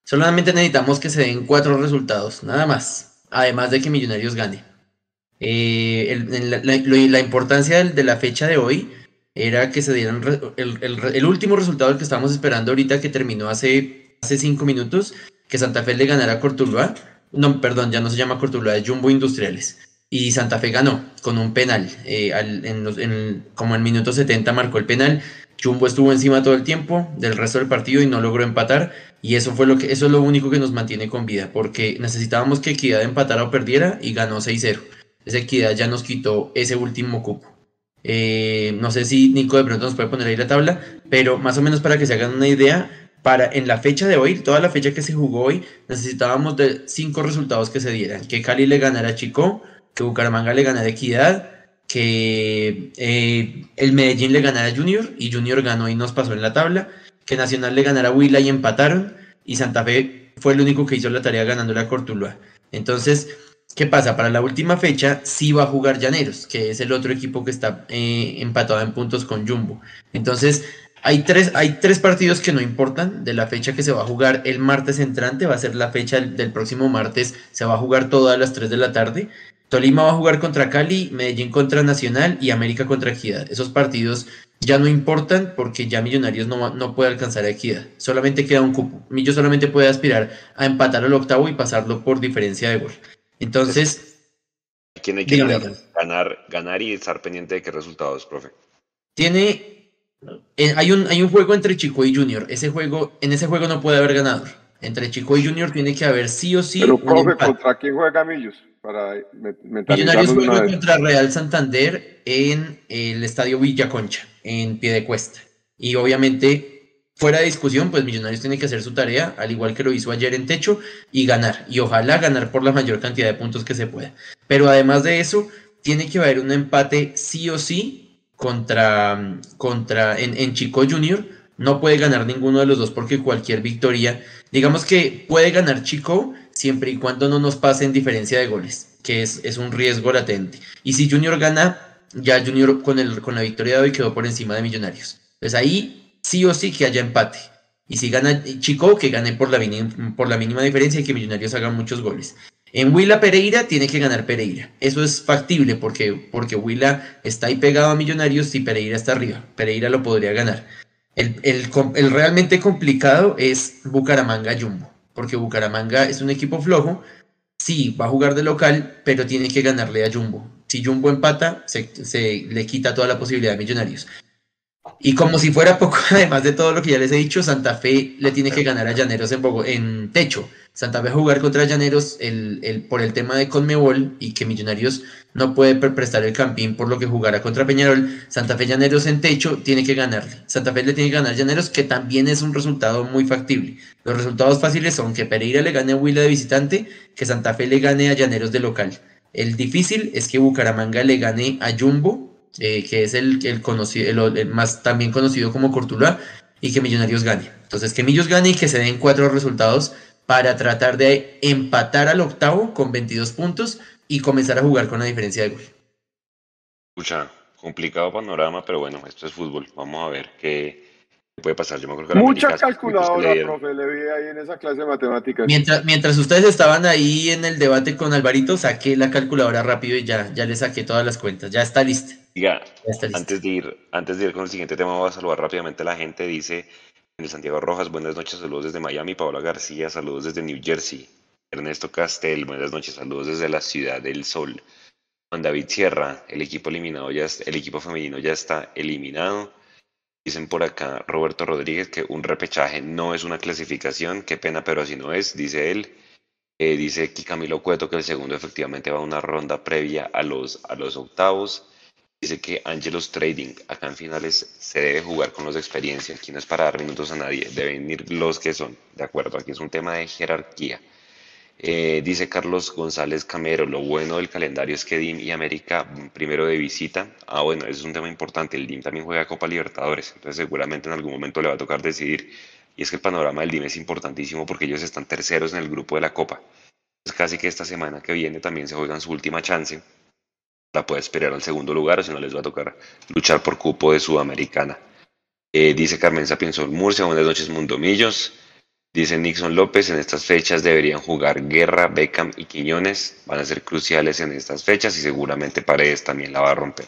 [SPEAKER 2] solamente necesitamos que se den cuatro resultados, nada más. Además de que Millonarios gane. Eh, la, importancia de la fecha de hoy era que se dieran el, último resultado que estábamos esperando ahorita que terminó hace, hace cinco minutos, que Santa Fe le ganara a Cortuluá. No, perdón, ya no se llama Cortuluá, es Jumbo Industriales. Y Santa Fe ganó con un penal. Eh, en, como en minuto 70 marcó el penal. Jumbo estuvo encima todo el tiempo del resto del partido y no logró empatar. Y eso fue lo que, eso es lo único que nos mantiene con vida, porque necesitábamos que Equidad empatara o perdiera y ganó 6-0. Esa Equidad ya nos quitó ese último cupo. Eh, no sé si Nico de pronto nos puede poner ahí la tabla, pero más o menos para que se hagan una idea, para en la fecha de hoy, toda la fecha que se jugó hoy, necesitábamos de cinco resultados que se dieran. Que Cali le ganara a Chico, que Bucaramanga le ganara a Equidad, que eh, el Medellín le ganara a Junior y Junior ganó y nos pasó en la tabla, que Nacional le ganara a Huila y empataron, y Santa Fe fue el único que hizo la tarea ganándole a Cortuluá. Entonces, ¿Qué pasa? Para la última fecha sí va a jugar Llaneros, que es el otro equipo que está eh, empatado en puntos con Jumbo. Entonces, hay tres, hay tres partidos que no importan de la fecha que se va a jugar el martes entrante, va a ser la fecha del, próximo martes, se va a jugar todas las 3 de la tarde. Tolima va a jugar contra Cali, Medellín contra Nacional y América contra Equidad. Esos partidos ya no importan porque ya Millonarios no, no puede alcanzar a Equidad. Solamente queda un cupo. Millo solamente puede aspirar a empatar al octavo y pasarlo por diferencia de gol. Entonces.
[SPEAKER 1] ¿Quién hay que ganar, ganar, y estar pendiente de qué resultados, profe?
[SPEAKER 2] Tiene. Eh, hay, un, hay un juego entre Chico y Junior. Ese juego, en ese juego no puede haber ganador. Entre Chico y Junior tiene que haber sí o sí.
[SPEAKER 3] Pero, profe, ¿contra quién juega Millos? Para
[SPEAKER 2] Millonarios juega contra Real Santander en el estadio Villa Concha, en pie de cuesta. Y obviamente fuera de discusión, pues Millonarios tiene que hacer su tarea, al igual que lo hizo ayer en techo, y ganar. Y ojalá ganar por la mayor cantidad de puntos que se pueda. Pero además de eso, tiene que haber un empate sí o sí contra, contra en, Chico Junior. No puede ganar ninguno de los dos porque cualquier victoria, digamos que puede ganar Chico siempre y cuando no nos pase en diferencia de goles, que es, es un riesgo latente. Y si Junior gana, ya Junior con, el, con la victoria de hoy quedó por encima de Millonarios. Pues ahí sí o sí que haya empate. Y si gana Chico, que gane por la, por la mínima diferencia y que Millonarios hagan muchos goles. En Huila Pereira tiene que ganar Pereira. Eso es factible porque, porque Huila está ahí pegado a Millonarios y Pereira está arriba. Pereira lo podría ganar. El, el realmente complicado es Bucaramanga Jumbo. Porque Bucaramanga es un equipo flojo. Sí, va a jugar de local, pero tiene que ganarle a Jumbo. Si Jumbo empata, se, se le quita toda la posibilidad a Millonarios. Y como si fuera poco, *laughs* además de todo lo que ya les he dicho, Santa Fe le tiene que ganar a Llaneros en, en techo. Santa Fe jugar contra Llaneros el, el, por el tema de Conmebol y que Millonarios no puede prestar el campín por lo que jugará contra Peñarol. Santa Fe Llaneros en techo tiene que ganarle. Santa Fe le tiene que ganar Llaneros, que también es un resultado muy factible. Los resultados fáciles son que Pereira le gane a Huila de visitante, que Santa Fe le gane a Llaneros de local. El difícil es que Bucaramanga le gane a Jumbo eh, que es el, el, conocido, el, más también conocido como Cortuluá, y que Millonarios gane. Entonces, que Millos gane y que se den cuatro resultados para tratar de empatar al octavo con 22 puntos y comenzar a jugar con la diferencia de gol.
[SPEAKER 1] Escucha, complicado panorama, pero bueno, esto es fútbol. Vamos a ver qué, puede pasar. Yo me
[SPEAKER 3] acuerdo que Mucha calculadora, profe, le vi ahí en esa clase de matemáticas.
[SPEAKER 2] Mientras, mientras ustedes estaban ahí en el debate con Alvarito, saqué la calculadora rápido y ya, ya le saqué todas las cuentas. Ya está lista.
[SPEAKER 1] Diga, antes de, ir, antes de ir con el siguiente tema, voy a saludar rápidamente a la gente. Dice en Santiago Rojas, buenas noches, saludos desde Miami. Paola García, saludos desde New Jersey. Ernesto Castel, buenas noches, saludos desde la Ciudad del Sol. Juan David Sierra, el equipo eliminado ya, el equipo femenino ya está eliminado. Dicen por acá Roberto Rodríguez que un repechaje no es una clasificación, qué pena, pero así no es, dice él. Eh, dice aquí Camilo Cueto que el segundo efectivamente va a una ronda previa a los, a los octavos. Dice que Angelos Trading, acá en finales se debe jugar con los de experiencia. Aquí no es para dar minutos a nadie, deben ir los que son. De acuerdo, aquí es un tema de jerarquía. Eh, dice Carlos González Camero, lo bueno del calendario es que DIM y América primero de visita. Ah, bueno, ese es un tema importante. El DIM también juega Copa Libertadores, entonces seguramente en algún momento le va a tocar decidir. Y es que el panorama del DIM es importantísimo porque ellos están terceros en el grupo de la Copa. Es casi que esta semana que viene también se juegan su última chance la puede esperar al segundo lugar o si no les va a tocar luchar por cupo de Sudamericana. Eh, dice Carmen Sapienzo Murcia, buenas noches Mundomillos. Dice Nixon López, en estas fechas deberían jugar Guerra, Beckham y Quiñones. Van a ser cruciales en estas fechas y seguramente Paredes también la va a romper.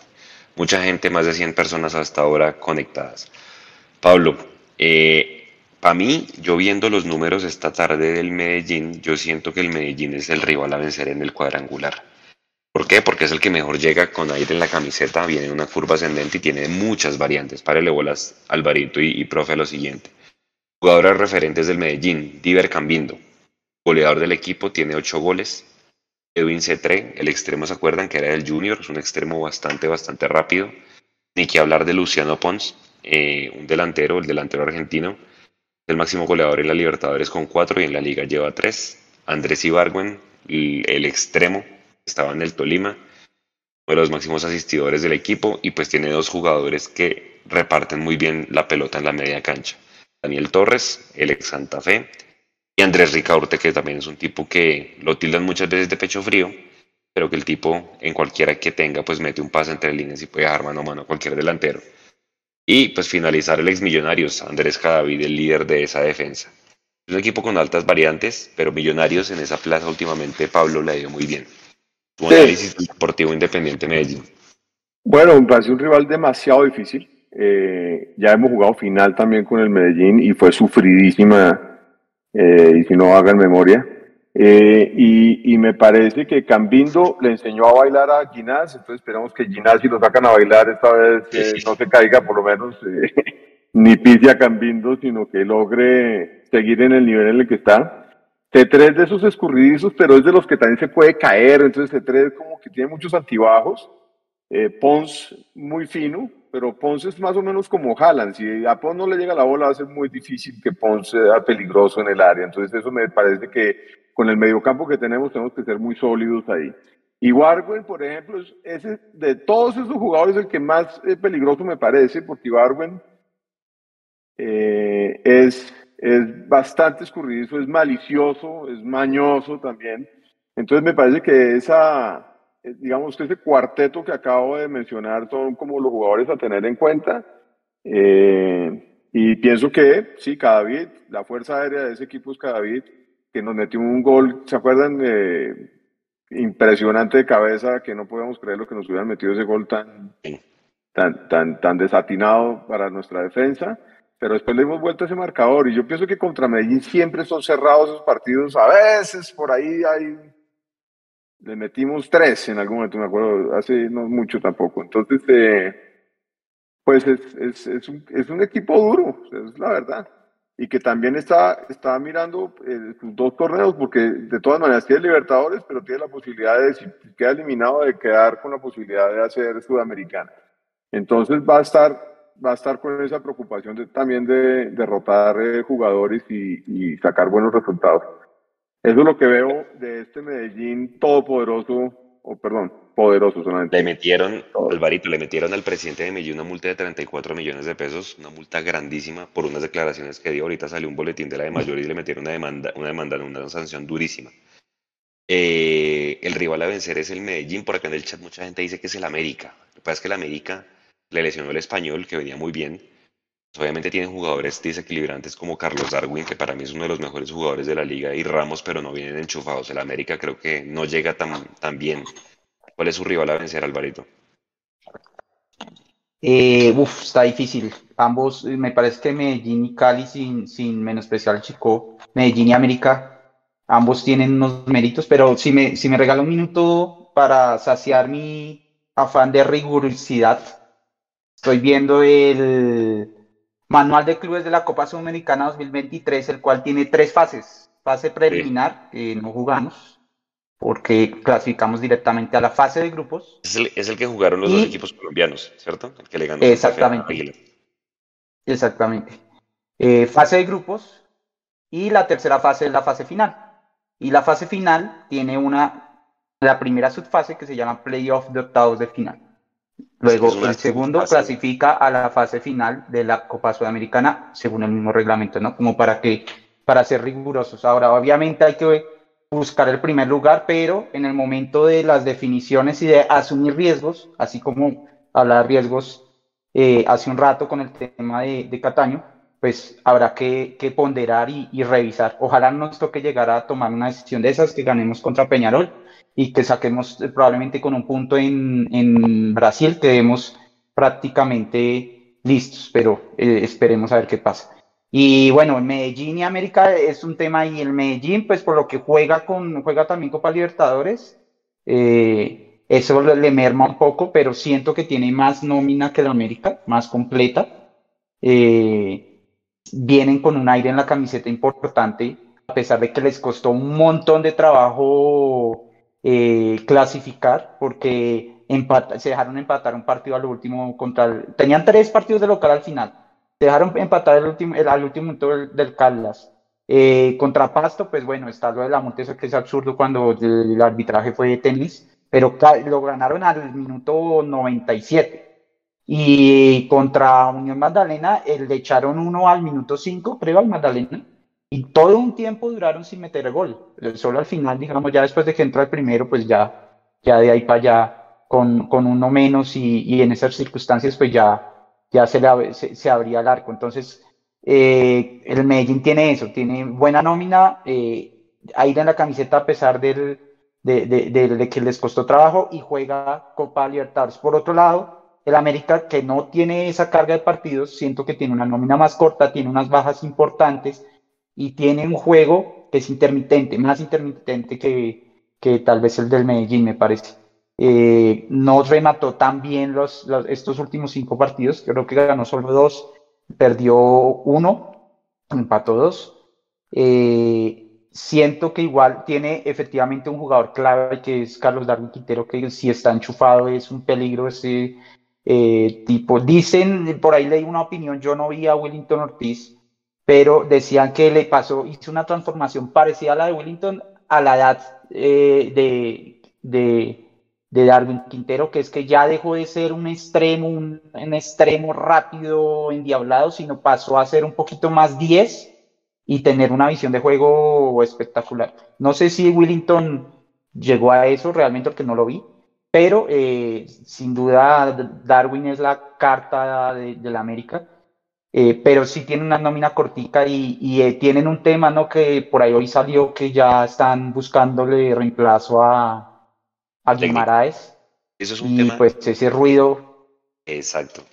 [SPEAKER 1] Mucha gente, más de 100 personas hasta ahora conectadas. Pablo, eh, para mí, yo viendo los números esta tarde del Medellín, yo siento que el Medellín es el rival a vencer en el cuadrangular. ¿Por qué? Porque es el que mejor llega con aire en la camiseta, viene en una curva ascendente y tiene muchas variantes. Párele bolas, Alvarito y, y profe, a lo siguiente. Jugadores referentes del Medellín, Diver Cambindo, goleador del equipo, tiene ocho goles. Edwin Cetré, el extremo, ¿se acuerdan? Que era del Junior, es un extremo bastante, bastante rápido. Ni que hablar de Luciano Pons, eh, un delantero, el delantero argentino, el máximo goleador en la Libertadores con cuatro y en la Liga lleva tres. Andrés Ibargüen, el extremo, estaba en el Tolima, uno de los máximos asistidores del equipo y pues tiene dos jugadores que reparten muy bien la pelota en la media cancha. Daniel Torres, el ex Santa Fe, y Andrés Ricaurte, que también es un tipo que lo tildan muchas veces de pecho frío, pero que el tipo en cualquiera que tenga pues mete un pase entre líneas y puede dejar mano a mano a cualquier delantero. Y pues finalizar el ex Millonarios, Andrés Cadavid, el líder de esa defensa. Es un equipo con altas variantes, pero Millonarios en esa plaza últimamente Pablo ha ido muy bien. Tu análisis deportivo independiente Medellín.
[SPEAKER 3] Bueno, me parece un rival demasiado difícil. Eh, ya hemos jugado final también con el Medellín y fue sufridísima, eh, y si no hagan memoria. Eh, y, me parece que Cambindo le enseñó a bailar a Ginás, entonces esperamos que Ginás, si lo sacan a bailar esta vez, no se caiga por lo menos, *laughs* ni pise a Cambindo, sino que logre seguir en el nivel en el que está. T3 de esos escurridizos, pero es de los que también se puede caer, entonces T3 como que tiene muchos antibajos. Eh, Pons muy fino, pero Pons es más o menos como Haaland. Si a Pons no le llega la bola, va a ser muy difícil que Pons sea peligroso en el área. Entonces, eso me parece que con el mediocampo que tenemos, tenemos que ser muy sólidos ahí. Y Warwen, por ejemplo, es de todos esos jugadores el que más eh, peligroso me parece, porque Warwen eh, es es bastante escurridizo, es malicioso, es mañoso también. Entonces me parece que esa, eh, digamos que ese cuarteto que acabo de mencionar son como los jugadores a tener en cuenta. Eh, y pienso que sí, Cadavid, la fuerza aérea de ese equipo es Cadavid, que nos metió un gol, ¿se acuerdan? Eh, impresionante de cabeza, que no podemos creer lo que nos hubieran metido ese gol tan, tan, tan, tan desatinado para nuestra defensa pero después le hemos vuelto ese marcador. Y yo pienso que contra Medellín siempre son cerrados esos partidos, a veces por ahí hay, le metimos tres en algún momento, me acuerdo, hace no mucho tampoco, entonces eh, Pues es, es, un, es un equipo duro, es la verdad. Y que también está, está mirando eh, sus dos torneos, porque de todas maneras tiene Libertadores, pero tiene la posibilidad de, si queda eliminado, de quedar con la posibilidad de hacer Sudamericana. Entonces va a estar, va a estar con esa preocupación de, también de derrotar eh, jugadores y, y, sacar buenos resultados. Eso es lo que veo de este Medellín todopoderoso, o perdón, poderoso solamente.
[SPEAKER 1] Le metieron, Alvarito, le metieron al presidente de Medellín una multa de 34 millones de pesos, una multa grandísima por unas declaraciones que dio. Ahorita salió un boletín de la de mayor y le metieron una demanda, una demanda, una sanción durísima. Eh, el rival a vencer es el Medellín, por acá en el chat mucha gente dice que es el América. Lo que pasa es que el América le lesionó el español, que venía muy bien. Pues, obviamente tienen jugadores desequilibrantes como Carlos Darwin, que para mí es uno de los mejores jugadores de la liga, y Ramos, pero no vienen enchufados. El América creo que no llega tan, tan bien. ¿Cuál es su rival a vencer, Alvarito?
[SPEAKER 4] Eh, uf, está difícil. Ambos, me parece que Medellín y Cali, sin, sin menospreciar Chico, Medellín y América, ambos tienen unos méritos, pero si me, si me regala un minuto para saciar mi afán de rigurosidad, estoy viendo el manual de clubes de la Copa Sudamericana 2023, el cual tiene tres fases. Fase preliminar, que no jugamos, porque clasificamos directamente a la fase de grupos.
[SPEAKER 1] Es el, que jugaron los dos equipos colombianos, ¿cierto? El que le ganó.
[SPEAKER 4] Exactamente. Exactamente. Eh, fase de grupos y la tercera fase es la fase final. Y la fase final tiene una, la primera subfase que se llama Playoff de octavos de final. Luego el segundo clasifica a la fase final de la Copa Sudamericana según el mismo reglamento, ¿no? Como para que, para ser rigurosos. Ahora, obviamente hay que buscar el primer lugar, pero en el momento de las definiciones y de asumir riesgos, así como hablar riesgos eh, hace un rato con el tema de, Cataño, pues habrá que, ponderar y, revisar. Ojalá nos toque llegar a tomar una decisión de esas, que ganemos contra Peñarol y que saquemos eh, probablemente con un punto en, en Brasil, quedemos prácticamente listos, pero eh, esperemos a ver qué pasa. Y bueno, Medellín y América es un tema y el Medellín, pues por lo que juega con, juega también Copa Libertadores, eh, eso le, merma un poco, pero siento que tiene más nómina que el América, más completa. Eh, vienen con un aire en la camiseta importante, a pesar de que les costó un montón de trabajo eh, clasificar, porque se dejaron empatar un partido al último contra el, tenían tres partidos de local al final dejaron empatar el último, al último minuto del, del Caldas. Eh, contra Pasto, pues bueno, está lo de la Montesa que es absurdo cuando el, arbitraje fue de tenis, pero lo ganaron al minuto 97. Y contra Unión Magdalena, el le echaron uno al minuto 5, creo, al Magdalena. Y todo un tiempo duraron sin meter el gol. Solo al final, digamos, ya después de que entra el primero, pues ya, ya de ahí para allá, con, con uno menos y, y en esas circunstancias, pues ya, ya se, le, se, abría el arco. Entonces, eh, el Medellín tiene eso, tiene buena nómina, eh, aire en la camiseta a pesar del, de, de, que les costó trabajo y juega Copa Libertadores. Por otro lado, el América, que no tiene esa carga de partidos, siento que tiene una nómina más corta, tiene unas bajas importantes y tiene un juego que es intermitente, más intermitente que, que tal vez el del Medellín, me parece. Eh, no remató tan bien los, estos últimos cinco partidos, creo que ganó solo dos, perdió uno, empató dos. Eh, siento que igual tiene efectivamente un jugador clave que es Carlos Darwin Quintero, que si está enchufado es un peligro ese eh, tipo. Dicen, por ahí leí una opinión, yo no vi a Wellington Ortiz, pero decían que le pasó, hizo una transformación parecida a la de Wellington a la edad de, de de Darwin Quintero, que es que ya dejó de ser un extremo, un, extremo rápido, endiablado, sino pasó a ser un poquito más 10 y tener una visión de juego espectacular. No sé si Willington llegó a eso realmente porque no lo vi, pero eh, sin duda Darwin es la carta de, la América. Eh, pero sí tiene una nómina cortica y, eh, tienen un tema, ¿no? Que por ahí hoy salió que ya están buscándole reemplazo a, a Guimaraes.
[SPEAKER 1] Eso es un y
[SPEAKER 4] pues ese ruido.
[SPEAKER 1] Exacto.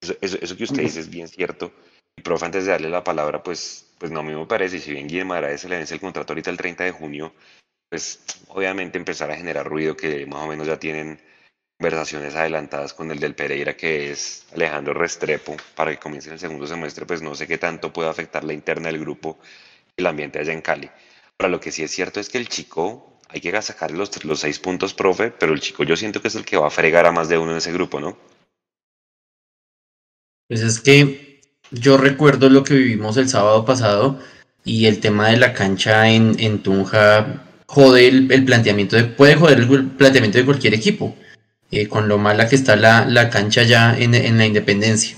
[SPEAKER 1] Eso, que usted dice es bien cierto. Y profe, antes de darle la palabra, pues, pues no, a mí me parece, si bien Guimaraes se le vence el contrato ahorita el 30 de junio, pues obviamente empezar a generar ruido que más o menos ya tienen conversaciones adelantadas con el del Pereira, que es Alejandro Restrepo, para que comience el segundo semestre, pues no sé qué tanto puede afectar la interna del grupo y el ambiente allá en Cali. Ahora, lo que sí es cierto es que el chico, hay que sacar los, los seis puntos, profe, pero el chico yo siento que es el que va a fregar a más de uno en ese grupo, ¿no?
[SPEAKER 2] Pues es que yo recuerdo lo que vivimos el sábado pasado y el tema de la cancha en, en Tunja jode el, planteamiento de, puede joder el planteamiento de cualquier equipo, eh, con lo mala que está la, cancha ya en, en, la independencia.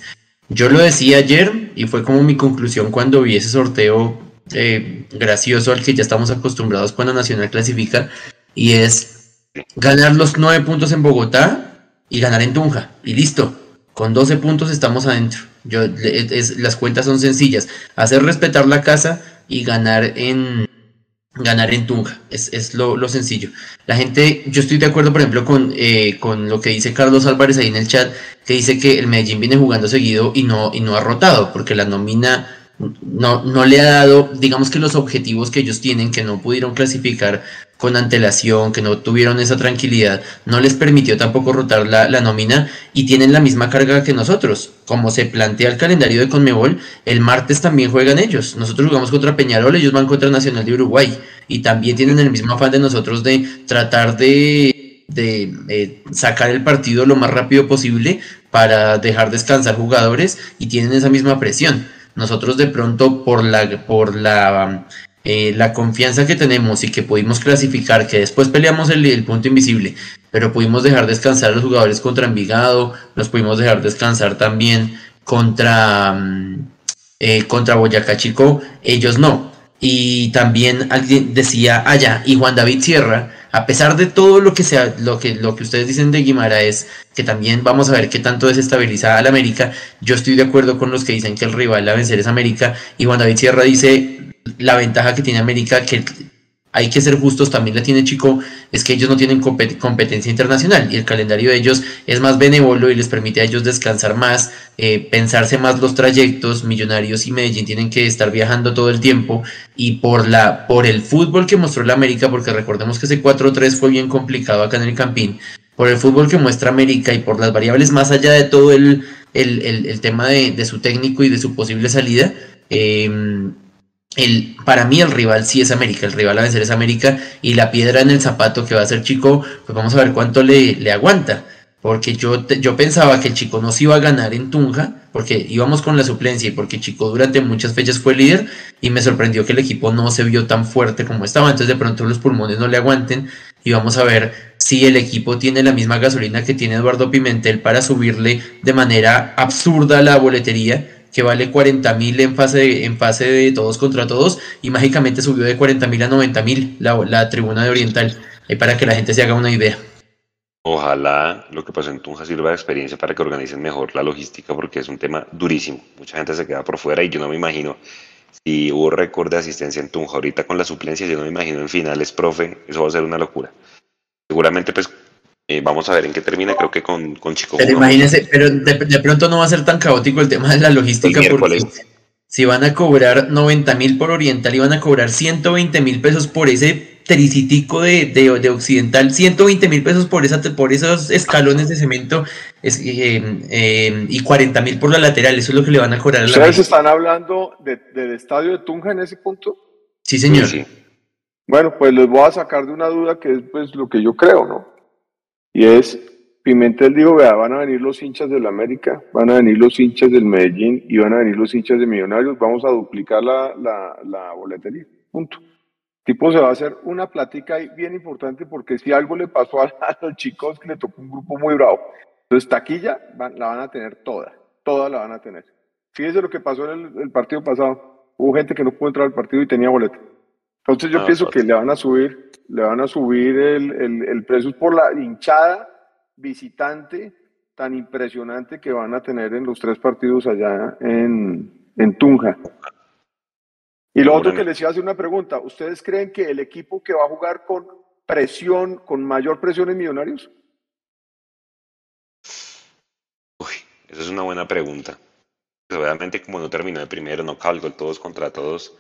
[SPEAKER 2] Yo lo decía ayer y fue como mi conclusión cuando vi ese sorteo eh, gracioso al que ya estamos acostumbrados cuando Nacional clasifica y es ganar los nueve puntos en Bogotá y ganar en Tunja y listo. Con 12 puntos estamos adentro. Yo, las cuentas son sencillas. Hacer respetar la casa y ganar en, ganar en Tunja. Es, lo, sencillo. La gente, yo estoy de acuerdo, por ejemplo, con, eh, con lo que dice Carlos Álvarez ahí en el chat, que dice que el Medellín viene jugando seguido y no, y no ha rotado, porque la nómina no, no le ha dado, digamos que los objetivos que ellos tienen, que no pudieron clasificar con antelación, que no tuvieron esa tranquilidad, no les permitió tampoco rotar la, la, nómina y tienen la misma carga que nosotros. Como se plantea el calendario de Conmebol, el martes también juegan ellos. Nosotros jugamos contra Peñarol, ellos van contra Nacional de Uruguay y también tienen el mismo afán de nosotros de tratar de, de eh, sacar el partido lo más rápido posible para dejar descansar jugadores y tienen esa misma presión. Nosotros de pronto por la, por la, eh, la confianza que tenemos y que pudimos clasificar, que después peleamos el, punto invisible, pero pudimos dejar descansar a los jugadores contra Envigado, los pudimos dejar descansar también contra, mm, eh, contra Boyacá Chico, ellos no. Y también alguien decía allá, y Juan David Sierra, a pesar de todo lo que sea, lo que, lo que ustedes dicen de Guimara es que también vamos a ver qué tanto desestabiliza al América. Yo estoy de acuerdo con los que dicen que el rival a vencer es América. Y Juan David Sierra dice la ventaja que tiene América, que hay que ser justos, también la tiene Chico, es que ellos no tienen competencia internacional y el calendario de ellos es más benévolo y les permite a ellos descansar más, eh, pensarse más los trayectos, Millonarios y Medellín tienen que estar viajando todo el tiempo y por, la, por el fútbol que mostró la América, porque recordemos que ese 4-3 fue bien complicado acá en el Campín, por el fútbol que muestra América y por las variables más allá de todo el, el, tema de, de, su técnico y de su posible salida, eh, el, para mí el rival sí es América, el rival a vencer es América y la piedra en el zapato que va a ser Chico, pues vamos a ver cuánto le, le aguanta. Porque yo, yo pensaba que el Chico no se iba a ganar en Tunja, porque íbamos con la suplencia y porque Chico durante muchas fechas fue líder y me sorprendió que el equipo no se vio tan fuerte como estaba, entonces de pronto los pulmones no le aguanten y vamos a ver si el equipo tiene la misma gasolina que tiene Eduardo Pimentel para subirle de manera absurda la boletería que vale 40 mil en fase, de, en fase de todos contra todos y mágicamente subió de 40 mil a 90 mil la, tribuna de Oriental, ahí para que la gente se haga una idea.
[SPEAKER 1] Ojalá lo que pasó en Tunja sirva de experiencia para que organicen mejor la logística porque es un tema durísimo. Mucha gente se queda por fuera y yo no me imagino si hubo récord de asistencia en Tunja ahorita con la suplencia, yo no me imagino en finales, profe, eso va a ser una locura. Seguramente pues eh, vamos a ver en qué termina, creo que con, con Chico.
[SPEAKER 2] Pero imagínense, pero de, pronto no va a ser tan caótico el tema de la logística porque si van a cobrar 90 mil por Oriental y van a cobrar 120 mil pesos por ese tricitico de, de, Occidental, 120 mil pesos por, esa, por esos escalones de cemento es, eh, eh, y 40 mil por la lateral, eso es lo que le van a cobrar a la
[SPEAKER 3] ¿Ustedes están hablando del estadio de Tunja en ese punto?
[SPEAKER 2] Sí, señor.
[SPEAKER 3] Bueno, pues les voy a sacar de una duda que es pues lo que yo creo, ¿no? Y es, Pimentel dijo, vea, van a venir los hinchas del América, van a venir los hinchas del Medellín y van a venir los hinchas de Millonarios, vamos a duplicar la, la, boletería, punto. Tipo se va a hacer una plática bien importante porque si algo le pasó *laughs* a, los chicos que le tocó un grupo muy bravo, entonces taquilla la van a tener toda, toda la van a tener. Fíjense lo que pasó en el, partido pasado, hubo gente que no pudo entrar al partido y tenía boleto. Entonces yo ah, pienso que le van a subir, le van a subir el, el, precio por la hinchada visitante tan impresionante que van a tener en los tres partidos allá en, en Tunja. Y lo otro que les iba a hacer una pregunta, ¿ustedes creen que el equipo que va a jugar con presión, con mayor presión en Millonarios?
[SPEAKER 1] Uy, esa es una buena pregunta. Obviamente como no terminó de primero, no calgo todos contra todos,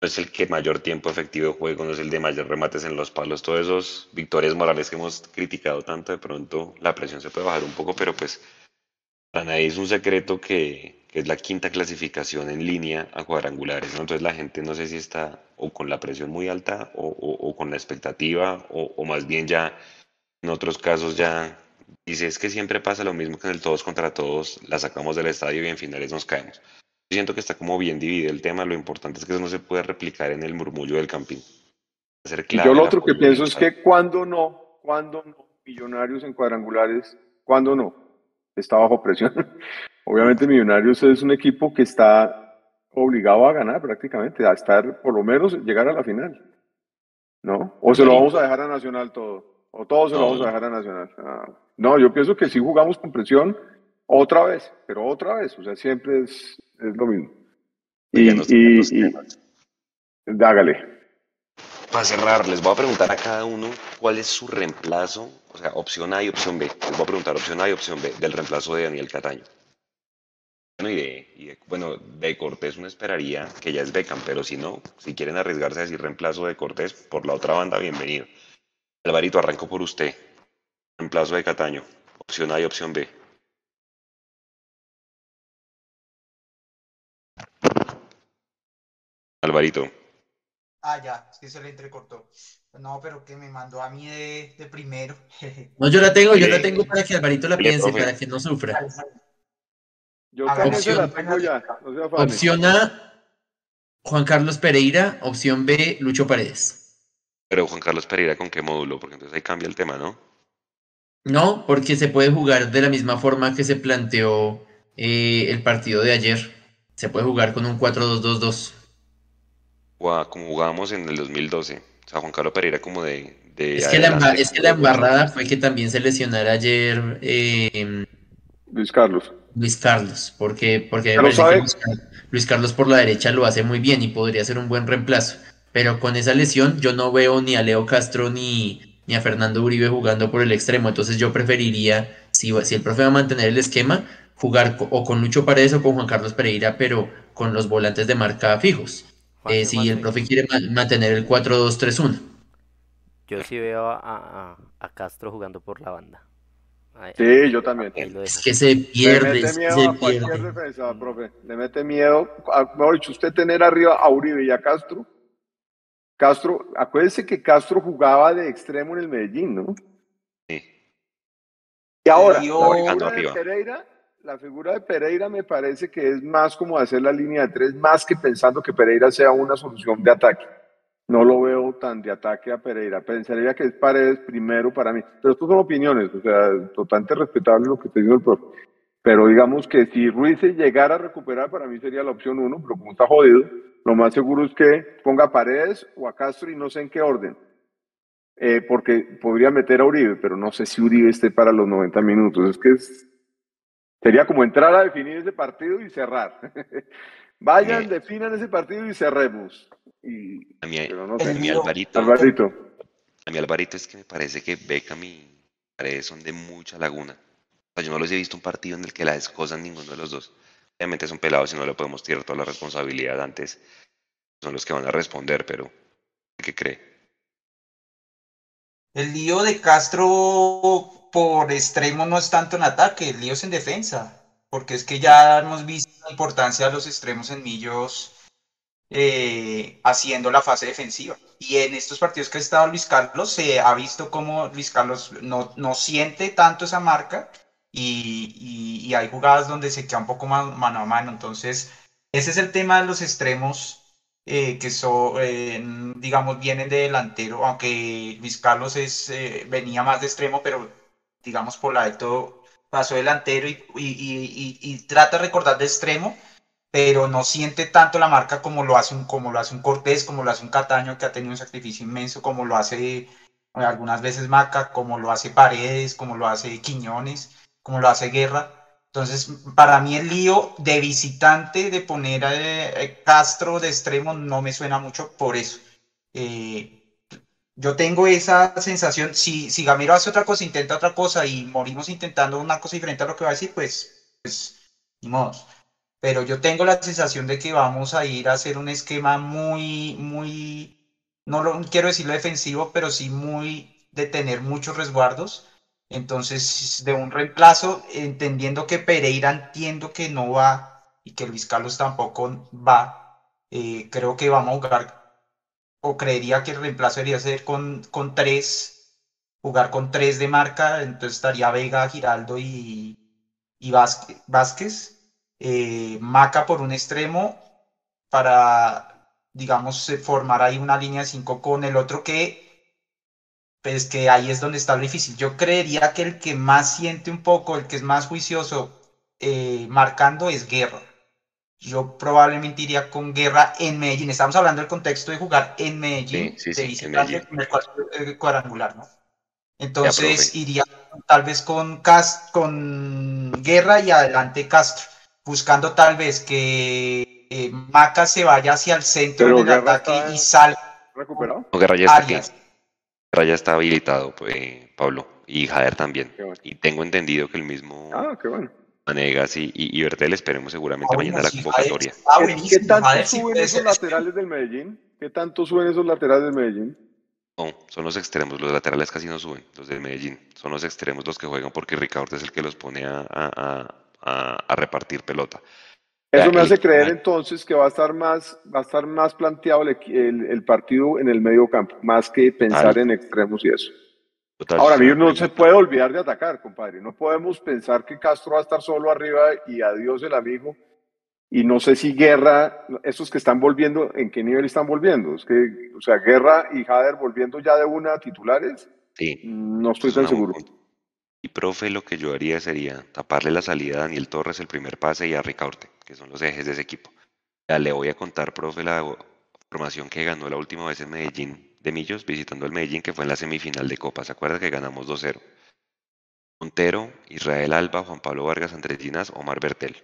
[SPEAKER 1] es el que mayor tiempo efectivo juego, no es el de mayor remates en los palos, todos esos victorias morales que hemos criticado tanto, de pronto la presión se puede bajar un poco, pero pues para nadie es un secreto que, es la quinta clasificación en línea a cuadrangulares, Entonces la gente no sé si está o con la presión muy alta o, con la expectativa o, más bien ya en otros casos ya dice es que siempre pasa lo mismo que en el todos contra todos, la sacamos del estadio y en finales nos caemos siento que está como bien dividido el tema. Lo importante es que eso no se puede replicar en el murmullo del camping.
[SPEAKER 3] Yo lo otro que pienso es que cuando no, cuando no, Millonarios en cuadrangulares, cuando no, está bajo presión. *laughs* Obviamente Millonarios es un equipo que está obligado a ganar prácticamente, a estar, por lo menos, llegar a la final. ¿No? O se lo vamos a dejar a Nacional todo. O todo se lo vamos a dejar a Nacional. Ah, no, yo pienso que si jugamos con presión otra vez, pero otra vez. O sea, siempre es, es lo mismo. Y, y, hágale.
[SPEAKER 1] Para cerrar, les voy a preguntar a cada uno cuál es su reemplazo, o sea, opción A y opción B. Les voy a preguntar opción A y opción B del reemplazo de Daniel Cataño. Bueno, y de, bueno, de Cortés uno esperaría que ya es Beckham, pero si no, si quieren arriesgarse a decir reemplazo de Cortés por la otra banda, bienvenido. Alvarito, arranco por usted. Reemplazo de Cataño, opción A y opción B. Alvarito.
[SPEAKER 4] Ah, ya, es que se le entrecortó. No, pero que me mandó a mí de, primero. *laughs*
[SPEAKER 2] no, yo la tengo, yo la tengo para que Alvarito la piense, para que no sufra.
[SPEAKER 3] Yo también la tengo ya,
[SPEAKER 2] Opción A, Juan Carlos Pereira. Opción B, Lucho Paredes.
[SPEAKER 1] Pero Juan Carlos Pereira, ¿con qué módulo? Porque entonces ahí cambia el tema, ¿no?
[SPEAKER 2] No, porque se puede jugar de la misma forma que se planteó eh, el partido de ayer. Se puede jugar con un 4-2-2-2
[SPEAKER 1] como jugábamos en el 2012. O sea, Juan Carlos Pereira como de...
[SPEAKER 2] es, que la, embarrada fue que también se lesionara ayer eh,
[SPEAKER 3] Luis Carlos.
[SPEAKER 2] Luis Carlos, porque, porque Luis, Carlos por la derecha lo hace muy bien y podría ser un buen reemplazo. Pero con esa lesión yo no veo ni a Leo Castro ni, ni a Fernando Uribe jugando por el extremo. Entonces yo preferiría, si, si el profe va a mantener el esquema, jugar o con Lucho Paredes o con Juan Carlos Pereira, pero con los volantes de marca fijos. Eh, si el profe quiere mantener el 4-2-3-1.
[SPEAKER 5] Yo sí veo a, Castro jugando por la banda.
[SPEAKER 3] sí, yo también.
[SPEAKER 2] Es que se pierde. Le mete miedo a cualquier
[SPEAKER 3] defensa, profe. Le mete miedo. mejor dicho, usted tener arriba a Uribe y a Castro. Castro, acuérdese que Castro jugaba de extremo en el Medellín, ¿no? Sí. Y ahora, Pereira la figura de Pereira me parece que es más como hacer la línea de tres, más que pensando que Pereira sea una solución de ataque. No lo veo tan de ataque a Pereira. Pensaría que es Paredes primero para mí. Pero esto son opiniones, o sea, totalmente respetable lo que te digo el profe. Pero digamos que si Ruiz se llegara a recuperar, para mí sería la opción uno, pero como está jodido, lo más seguro es que ponga a Paredes o a Castro y no sé en qué orden. Eh, porque podría meter a Uribe, pero no sé si Uribe esté para los 90 minutos. Es que es, Sería como entrar a definir ese partido y cerrar. *laughs* Vayan, definan ese partido y cerremos. Y,
[SPEAKER 1] a, mi, Alvarito, A mi Alvarito es que me parece que Beckham y Paredes son de mucha laguna. yo no los he visto un partido en el que la descosan ninguno de los dos. Obviamente son pelados y no le podemos tirar toda la responsabilidad antes. Son los que van a responder, pero ¿qué cree?
[SPEAKER 4] El lío de Castro por extremo no es tanto en ataque, el lío es en defensa, porque es que ya hemos visto la importancia de los extremos en Millos eh, haciendo la fase defensiva. Y en estos partidos que ha estado Luis Carlos, se ha visto como Luis Carlos no, no siente tanto esa marca y, y, hay jugadas donde se queda un poco más mano a mano. Entonces, ese es el tema de los extremos eh, que son, digamos, vienen de delantero, aunque Luis Carlos es, eh, venía más de extremo, pero digamos, por la de todo, pasó delantero y, y, y, trata de recordar de extremo, pero no siente tanto la marca como lo hace un, como lo hace un Cortés, como lo hace un Cataño que ha tenido un sacrificio inmenso, como lo hace eh, algunas veces Maca, como lo hace Paredes, como lo hace Quiñones, como lo hace Guerra. Entonces, para mí el lío de visitante de poner a eh, Castro de extremo no me suena mucho por eso. Eh, yo tengo esa sensación, si, si Gamero hace otra cosa, intenta otra cosa y morimos intentando una cosa diferente a lo que va a decir, pues, pues ni modo. pero yo tengo la sensación de que vamos a ir a hacer un esquema muy, muy, no lo, quiero decirlo defensivo, pero sí muy de tener muchos resguardos. Entonces, de un reemplazo, entendiendo que Pereira entiendo que no va y que Luis Carlos tampoco va, eh, creo que vamos a jugar, o creería que el reemplazo debería ser con, con tres, jugar con tres de marca, entonces estaría Vega, Giraldo y, y Vázquez. Eh, Maca por un extremo para, digamos, formar ahí una línea de 5 con el otro que pues que ahí es donde está lo difícil. Yo creería que el que más siente un poco, el que es más juicioso eh, marcando es Guerra. Yo probablemente iría con Guerra en Medellín. Estamos hablando del contexto de jugar en Medellín,
[SPEAKER 1] sí, sí,
[SPEAKER 4] de
[SPEAKER 1] Medellín.
[SPEAKER 4] el cuadrangular, ¿no? Entonces iría tal vez con, Cast con Guerra y adelante Castro, buscando tal vez que eh, Maca se vaya hacia el centro del ataque y salga.
[SPEAKER 3] ¿Recuperado?
[SPEAKER 1] Guerra ya está ya está habilitado, pues, Pablo, y Jader también. Y tengo entendido que el mismo
[SPEAKER 3] ah, qué bueno.
[SPEAKER 1] Manegas y, y, Bertel esperemos seguramente mañana la convocatoria.
[SPEAKER 3] ¿Qué, tanto suben esos laterales del Medellín? ¿Qué tanto suben esos laterales del Medellín?
[SPEAKER 1] No, son los extremos, los laterales casi no suben, los del Medellín. Son los extremos los que juegan porque Ricardo es el que los pone a, a, a, a repartir pelota.
[SPEAKER 3] Eso me hace creer entonces que va a estar más, va a estar más planteado el, el, partido en el medio campo, más que pensar en extremos y eso. Ahora, mí no se puede olvidar de atacar, compadre. No podemos pensar que Castro va a estar solo arriba y adiós el amigo. Y no sé si Guerra, esos que están volviendo, ¿en qué nivel están volviendo? Es que, o sea, Guerra y Jader volviendo ya de una titulares.
[SPEAKER 1] Sí.
[SPEAKER 3] No estoy tan seguro.
[SPEAKER 1] Y profe, lo que yo haría sería taparle la salida a Daniel Torres el primer pase y a Ricaurte, que son los ejes de ese equipo. Ya le voy a contar, profe, la formación que ganó la última vez en Medellín de Millos, visitando el Medellín, que fue en la semifinal de Copa. ¿Se acuerda que ganamos 2-0? Montero, Israel Alba, Juan Pablo Vargas, Andrés Ginas, Omar Bertel.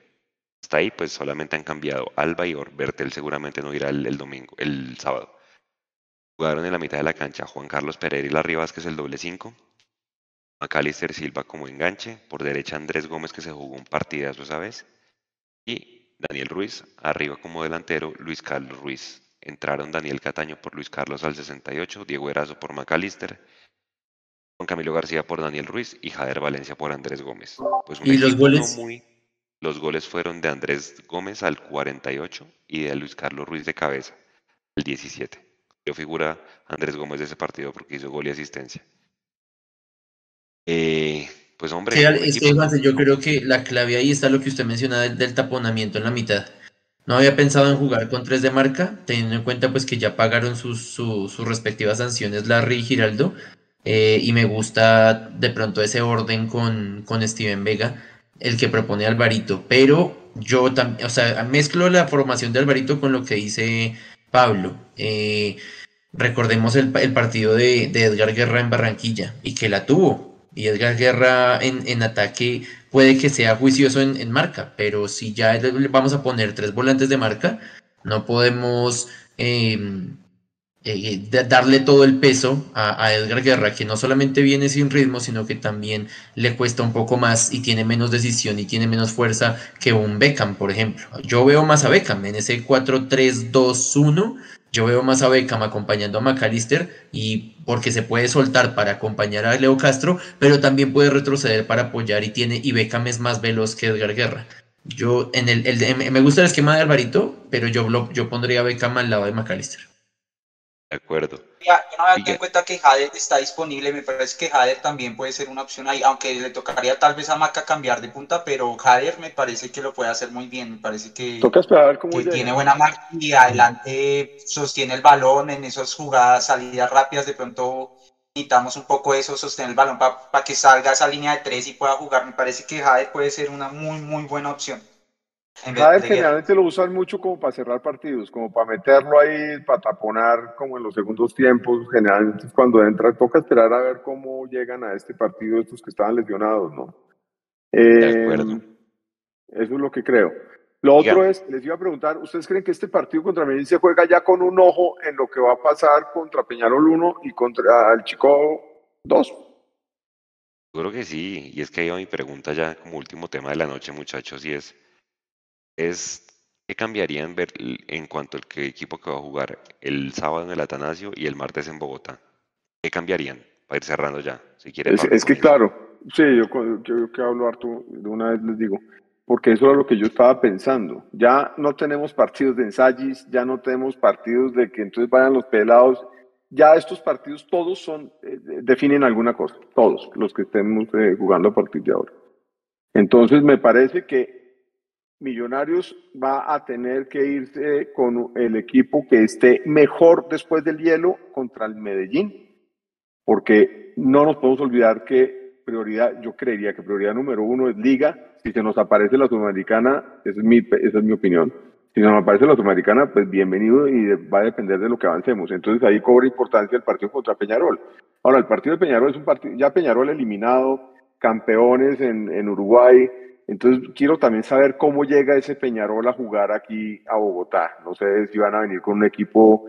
[SPEAKER 1] Hasta ahí, pues solamente han cambiado Alba y Bertel seguramente no irá el, domingo, el sábado. Jugaron en la mitad de la cancha Juan Carlos Pereira y la Rivas, que es el doble 5. Macalister Silva como enganche, por derecha Andrés Gómez que se jugó un partidazo esa vez, y Daniel Ruiz arriba como delantero, Luis Carlos Ruiz. Entraron Daniel Cataño por Luis Carlos al 68, Diego Erazo por Macalister, Juan Camilo García por Daniel Ruiz y Jader Valencia por Andrés Gómez.
[SPEAKER 2] Pues ¿Y los goles?
[SPEAKER 1] los goles fueron de Andrés Gómez al 48 y de Luis Carlos Ruiz de cabeza al 17. Yo figura Andrés Gómez de ese partido porque hizo gol y asistencia. Eh, pues hombre.
[SPEAKER 2] yo creo que la clave ahí está lo que usted menciona del, taponamiento en la mitad. No había pensado en jugar con tres de marca, teniendo en cuenta pues que ya pagaron sus, sus, respectivas sanciones Larry y Giraldo. Eh, y me gusta de pronto ese orden con, con Steven Vega, el que propone Alvarito. Pero yo también, o sea, mezclo la formación de Alvarito con lo que dice Pablo. Eh, recordemos el, partido de, de, Edgar Guerra en Barranquilla y que la tuvo y Edgar Guerra en, ataque puede que sea juicioso en, marca, pero si ya vamos a poner tres volantes de marca, no podemos em, eh, darle todo el peso a, Edgar Guerra, que no solamente viene sin ritmo, sino que también le cuesta un poco más y tiene menos decisión y tiene menos fuerza que un Beckham, por ejemplo. Yo veo más a Beckham en ese 4-3-2-1 yo veo más a Beckham acompañando a McAllister y porque se puede soltar para acompañar a Leo Castro, pero también puede retroceder para apoyar y tiene y Beckham es más veloz que Edgar Guerra. Yo en el, me gusta el esquema de Alvarito, pero yo, yo pondría a Beckham al lado de McAllister.
[SPEAKER 1] De acuerdo.
[SPEAKER 4] Ya, no me dado cuenta que Jader está disponible, me parece que Jader también puede ser una opción ahí, aunque le tocaría tal vez a Maca cambiar de punta, pero Jader me parece que lo puede hacer muy bien, me parece que, tiene buena marca y adelante sostiene el balón en esas jugadas, salidas rápidas, de pronto necesitamos un poco eso, sostener el balón para que salga esa línea de tres y pueda jugar, me parece que Jader puede ser una muy, muy buena opción.
[SPEAKER 3] Jader generalmente lo usan mucho como para cerrar partidos, como para meterlo ahí, para taponar como en los segundos tiempos. Generalmente cuando entra, toca esperar a ver cómo llegan a este partido estos que estaban lesionados, ¿no?
[SPEAKER 1] de acuerdo. Eh,
[SPEAKER 3] eso es lo que creo. Lo otro es, les iba a preguntar, ¿ustedes creen que este partido contra Medellín se juega ya con un ojo en lo que va a pasar contra Peñarol 1 y contra el Chico 2?
[SPEAKER 1] Seguro que sí, y es que ahí va mi pregunta ya como último tema de la noche, muchachos, y es, es ¿qué cambiarían ver en cuanto al equipo que va a jugar el sábado en el Atanasio y el martes en Bogotá? ¿Qué cambiarían? Para ir cerrando ya, si quiere.
[SPEAKER 3] Es, que claro, sí, yo, yo que hablo harto, de una vez les digo, porque eso era lo que yo estaba pensando. Ya no tenemos partidos de ensayos, ya no tenemos partidos de que entonces vayan los pelados. Ya estos partidos todos son, eh, definen alguna cosa, todos los que estemos eh, jugando a partir de ahora. Entonces me parece que Millonarios va a tener que irse con el equipo que esté mejor después del hielo contra el Medellín, porque no nos podemos olvidar que prioridad, yo creería que prioridad número uno es Liga. Si se nos aparece la Sudamericana, esa es mi, esa es mi opinión. Si se nos aparece la Sudamericana, pues bienvenido y va a depender de lo que avancemos. Entonces ahí cobra importancia el partido contra Peñarol. Ahora, el partido de Peñarol es un partido, ya Peñarol eliminado, campeones en, en Uruguay, entonces quiero también saber cómo llega ese Peñarol a jugar aquí a Bogotá. No sé si van a venir con un equipo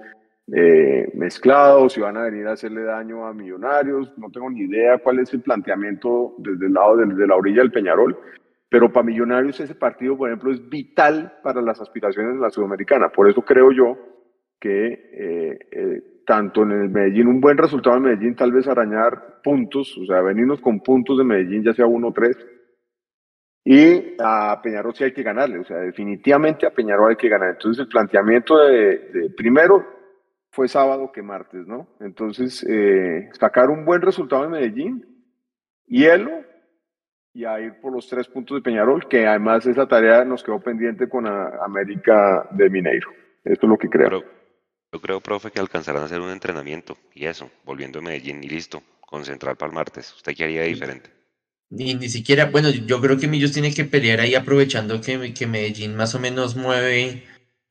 [SPEAKER 3] eh, mezclado, si van a venir a hacerle daño a Millonarios. No tengo ni idea cuál es el planteamiento desde el lado de, la orilla del Peñarol. Pero para Millonarios ese partido, por ejemplo, es vital para las aspiraciones de la Sudamericana. Por eso creo yo que eh, eh, tanto en el Medellín, un buen resultado en Medellín, tal vez arañar puntos, o sea, venirnos con puntos de Medellín, ya sea uno o tres, y a Peñarol sí hay que ganarle, o sea, definitivamente a Peñarol hay que ganar. Entonces el planteamiento de, primero fue sábado que martes, ¿no? Entonces eh, sacar un buen resultado en Medellín, hielo y a ir por los tres puntos de Peñarol, que además esa tarea nos quedó pendiente con América de Mineiro. Esto es lo que creo.
[SPEAKER 1] yo creo, profe, que alcanzarán a hacer un entrenamiento y eso, volviendo a Medellín y listo, concentrar para el martes. ¿Usted qué haría diferente?
[SPEAKER 2] Ni, ni siquiera, bueno, yo creo que Millos tiene que pelear ahí aprovechando que, que Medellín más o menos mueve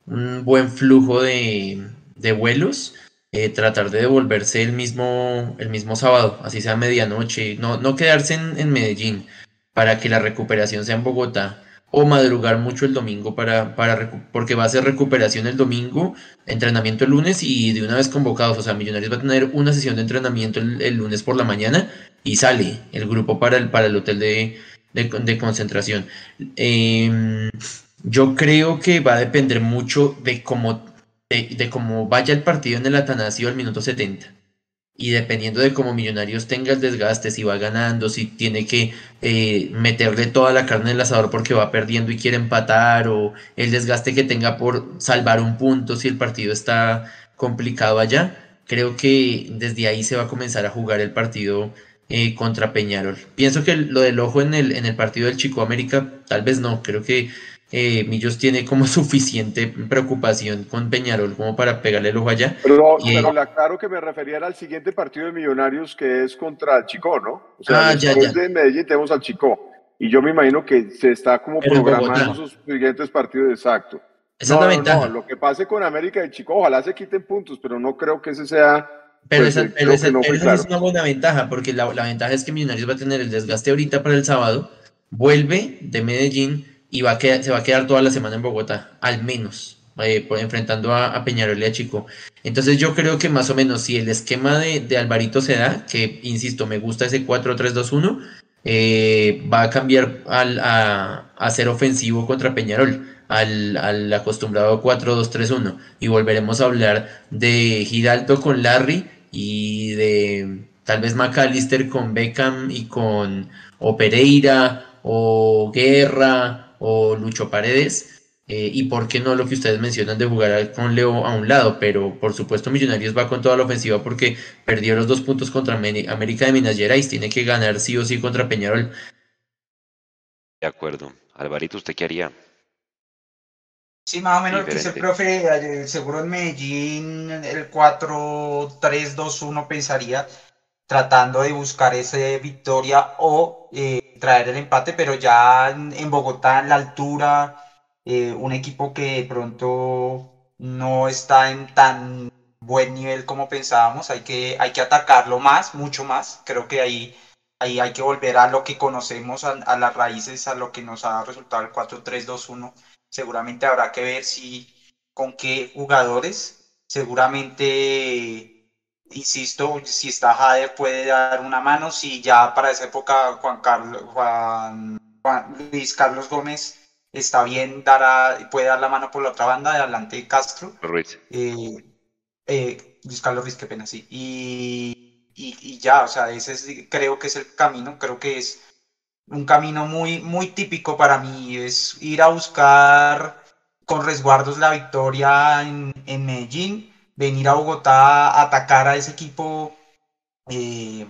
[SPEAKER 2] un buen flujo de, de vuelos, eh, tratar de devolverse el mismo, el mismo sábado, así sea medianoche, no, no quedarse en, en Medellín para que la recuperación sea en Bogotá o madrugar mucho el domingo para, para porque va a ser recuperación el domingo, entrenamiento el lunes y de una vez convocados. O sea, Millonarios va a tener una sesión de entrenamiento el, lunes por la mañana y sale el grupo para el, para el hotel de, de, concentración. Em, yo creo que va a depender mucho de cómo, de, cómo vaya el partido en el Atanasio al minuto 70 y dependiendo de cómo Millonarios tenga el desgaste, si va ganando, si tiene que eh, meterle toda la carne en el asador porque va perdiendo y quiere empatar, o el desgaste que tenga por salvar un punto si el partido está complicado allá, creo que desde ahí se va a comenzar a jugar el partido eh, contra Peñarol. Pienso que lo del ojo en el, en el partido del Chico América, tal vez no, creo que eh, Millos tiene como *laughs* suficiente preocupación con Peñarol como para pegarle el ojo allá.
[SPEAKER 3] Pero, pero le aclaro que me refería al siguiente partido de Millonarios que es contra el Chico, ¿no? O sea, ah, después de Medellín tenemos al Chico. Y yo me imagino que se está como programando sus siguientes partidos exacto.
[SPEAKER 2] Esa es la ventaja.
[SPEAKER 3] lo que pase con América y Chico, ojalá se quiten puntos, pero no creo que ese sea.
[SPEAKER 2] Pero, pues, esa, pero, es una buena ventaja, porque la, la ventaja es que Millonarios va a tener el desgaste ahorita para el sábado, vuelve de Medellín y va a se va a quedar toda la semana en Bogotá, al menos, eh, enfrentando a, Peñarol y a Chico. Entonces yo creo que más o menos si el esquema de, Alvarito se da, que insisto, me gusta ese 4-3-2-1, eh, va a cambiar al, a, ser ofensivo contra Peñarol, al, al acostumbrado 4-2-3-1. Y volveremos a hablar de Giraldo con Larry y de tal vez McAllister con Beckham y con o Pereira o Guerra o Lucho Paredes. Eh, y por qué no lo que ustedes mencionan de jugar con Leo a un lado, pero por supuesto Millonarios va con toda la ofensiva porque perdió los dos puntos contra América de Minas Gerais, tiene que ganar sí o sí contra Peñarol.
[SPEAKER 1] De acuerdo. Alvarito, ¿usted qué haría?
[SPEAKER 4] Sí, más o menos lo que dice el profe, seguro en Medellín el 4-3-2-1 pensaría tratando de buscar esa victoria o eh, traer el empate, pero ya en, Bogotá, en la altura, eh, un equipo que de pronto no está en tan buen nivel como pensábamos, hay que, hay que atacarlo más, mucho más, creo que ahí, ahí hay que volver a lo que conocemos, a, a las raíces, a lo que nos ha resultado el 4-3-2-1, seguramente habrá que ver si con qué jugadores, seguramente insisto, si está Jader puede dar una mano, si ya para esa época Juan Carlos, Juan, Luis Carlos Gómez está bien, dará, puede dar la mano por la otra banda, adelante Castro.
[SPEAKER 1] Ruiz.
[SPEAKER 4] Eh, eh, Luis Carlos Ruiz, qué pena, sí. Y, y, y ya, o sea, ese es, creo que es el camino, creo que es un camino muy, muy típico para mí, es ir a buscar con resguardos la victoria en, en Medellín, venir a Bogotá a atacar a ese equipo, eh,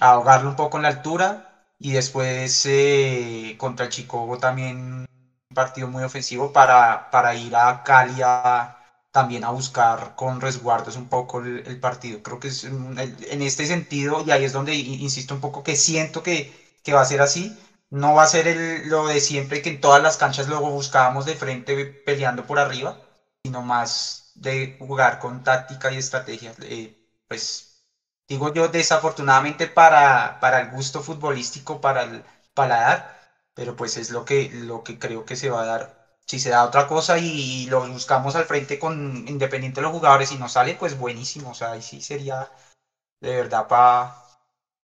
[SPEAKER 4] ahogarlo un poco en la altura y después eh, contra el Chicogo también un partido muy ofensivo para, para ir a Cali a, también a buscar con resguardos un poco el, el partido. Creo que es en este sentido, y ahí es donde insisto un poco que siento que, que va a ser así. No va a ser el, lo de siempre que en todas las canchas luego buscábamos de frente peleando por arriba, sino más de jugar con táctica y estrategia. Eh, pues digo yo desafortunadamente para, para el gusto futbolístico, para el paladar, pero pues es lo que, lo que creo que se va a dar. Si se da otra cosa y, lo buscamos al frente con independiente de los jugadores y no sale, pues buenísimo. O sea, ahí sí sería de verdad para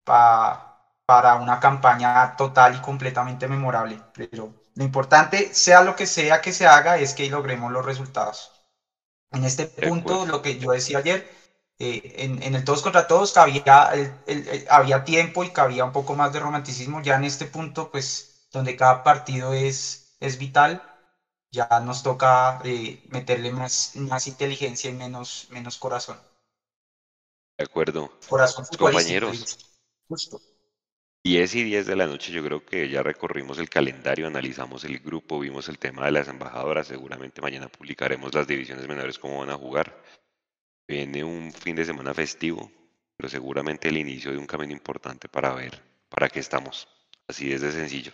[SPEAKER 4] pa, para una campaña total y completamente memorable. Pero lo importante, sea lo que sea que se haga, es que logremos los resultados. En este punto, lo que yo decía ayer, eh, en, en, el todos contra todos cabía, el, el, el, había tiempo y cabía un poco más de romanticismo. Ya en este punto, pues, donde cada partido es, es vital, ya nos toca eh, meterle más, más inteligencia y menos, menos corazón.
[SPEAKER 1] De acuerdo.
[SPEAKER 4] Corazón
[SPEAKER 1] Compañeros.
[SPEAKER 4] Justo.
[SPEAKER 1] 10 y 10 de la noche yo creo que ya recorrimos el calendario, analizamos el grupo, vimos el tema de las embajadoras, seguramente mañana publicaremos las divisiones menores cómo van a jugar. Viene un fin de semana festivo, pero seguramente el inicio de un camino importante para ver para qué estamos. Así es de sencillo,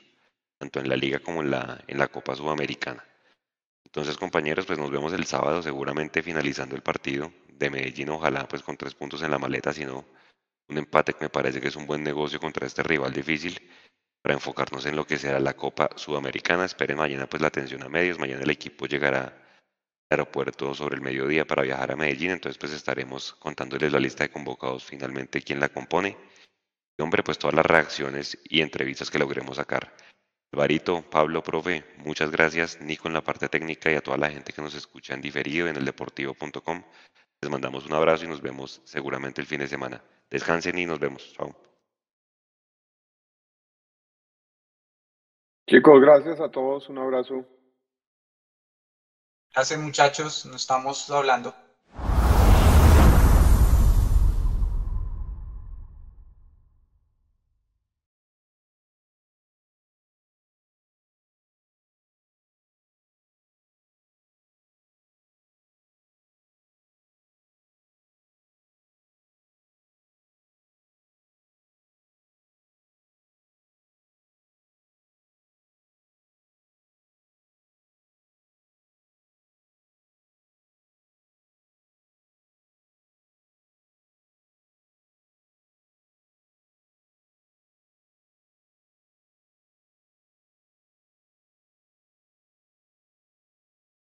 [SPEAKER 1] tanto en la liga como en la, en la Copa Sudamericana. Entonces compañeros, pues nos vemos el sábado seguramente finalizando el partido de Medellín, ojalá pues con tres puntos en la maleta, si no un empate que me parece que es un buen negocio contra este rival difícil para enfocarnos en lo que será la Copa Sudamericana. Esperen mañana pues la atención a medios. Mañana el equipo llegará al aeropuerto sobre el mediodía para viajar a Medellín. Entonces pues estaremos contándoles la lista de convocados finalmente quién la compone. Y hombre, pues todas las reacciones y entrevistas que logremos sacar. Alvarito, Pablo, profe, muchas gracias. Nico en la parte técnica y a toda la gente que nos escucha en diferido en el deportivo.com. Les mandamos un abrazo y nos vemos seguramente el fin de semana. Descansen y nos vemos. Chao.
[SPEAKER 3] Chicos, gracias a todos. Un abrazo.
[SPEAKER 4] Gracias muchachos, nos estamos hablando.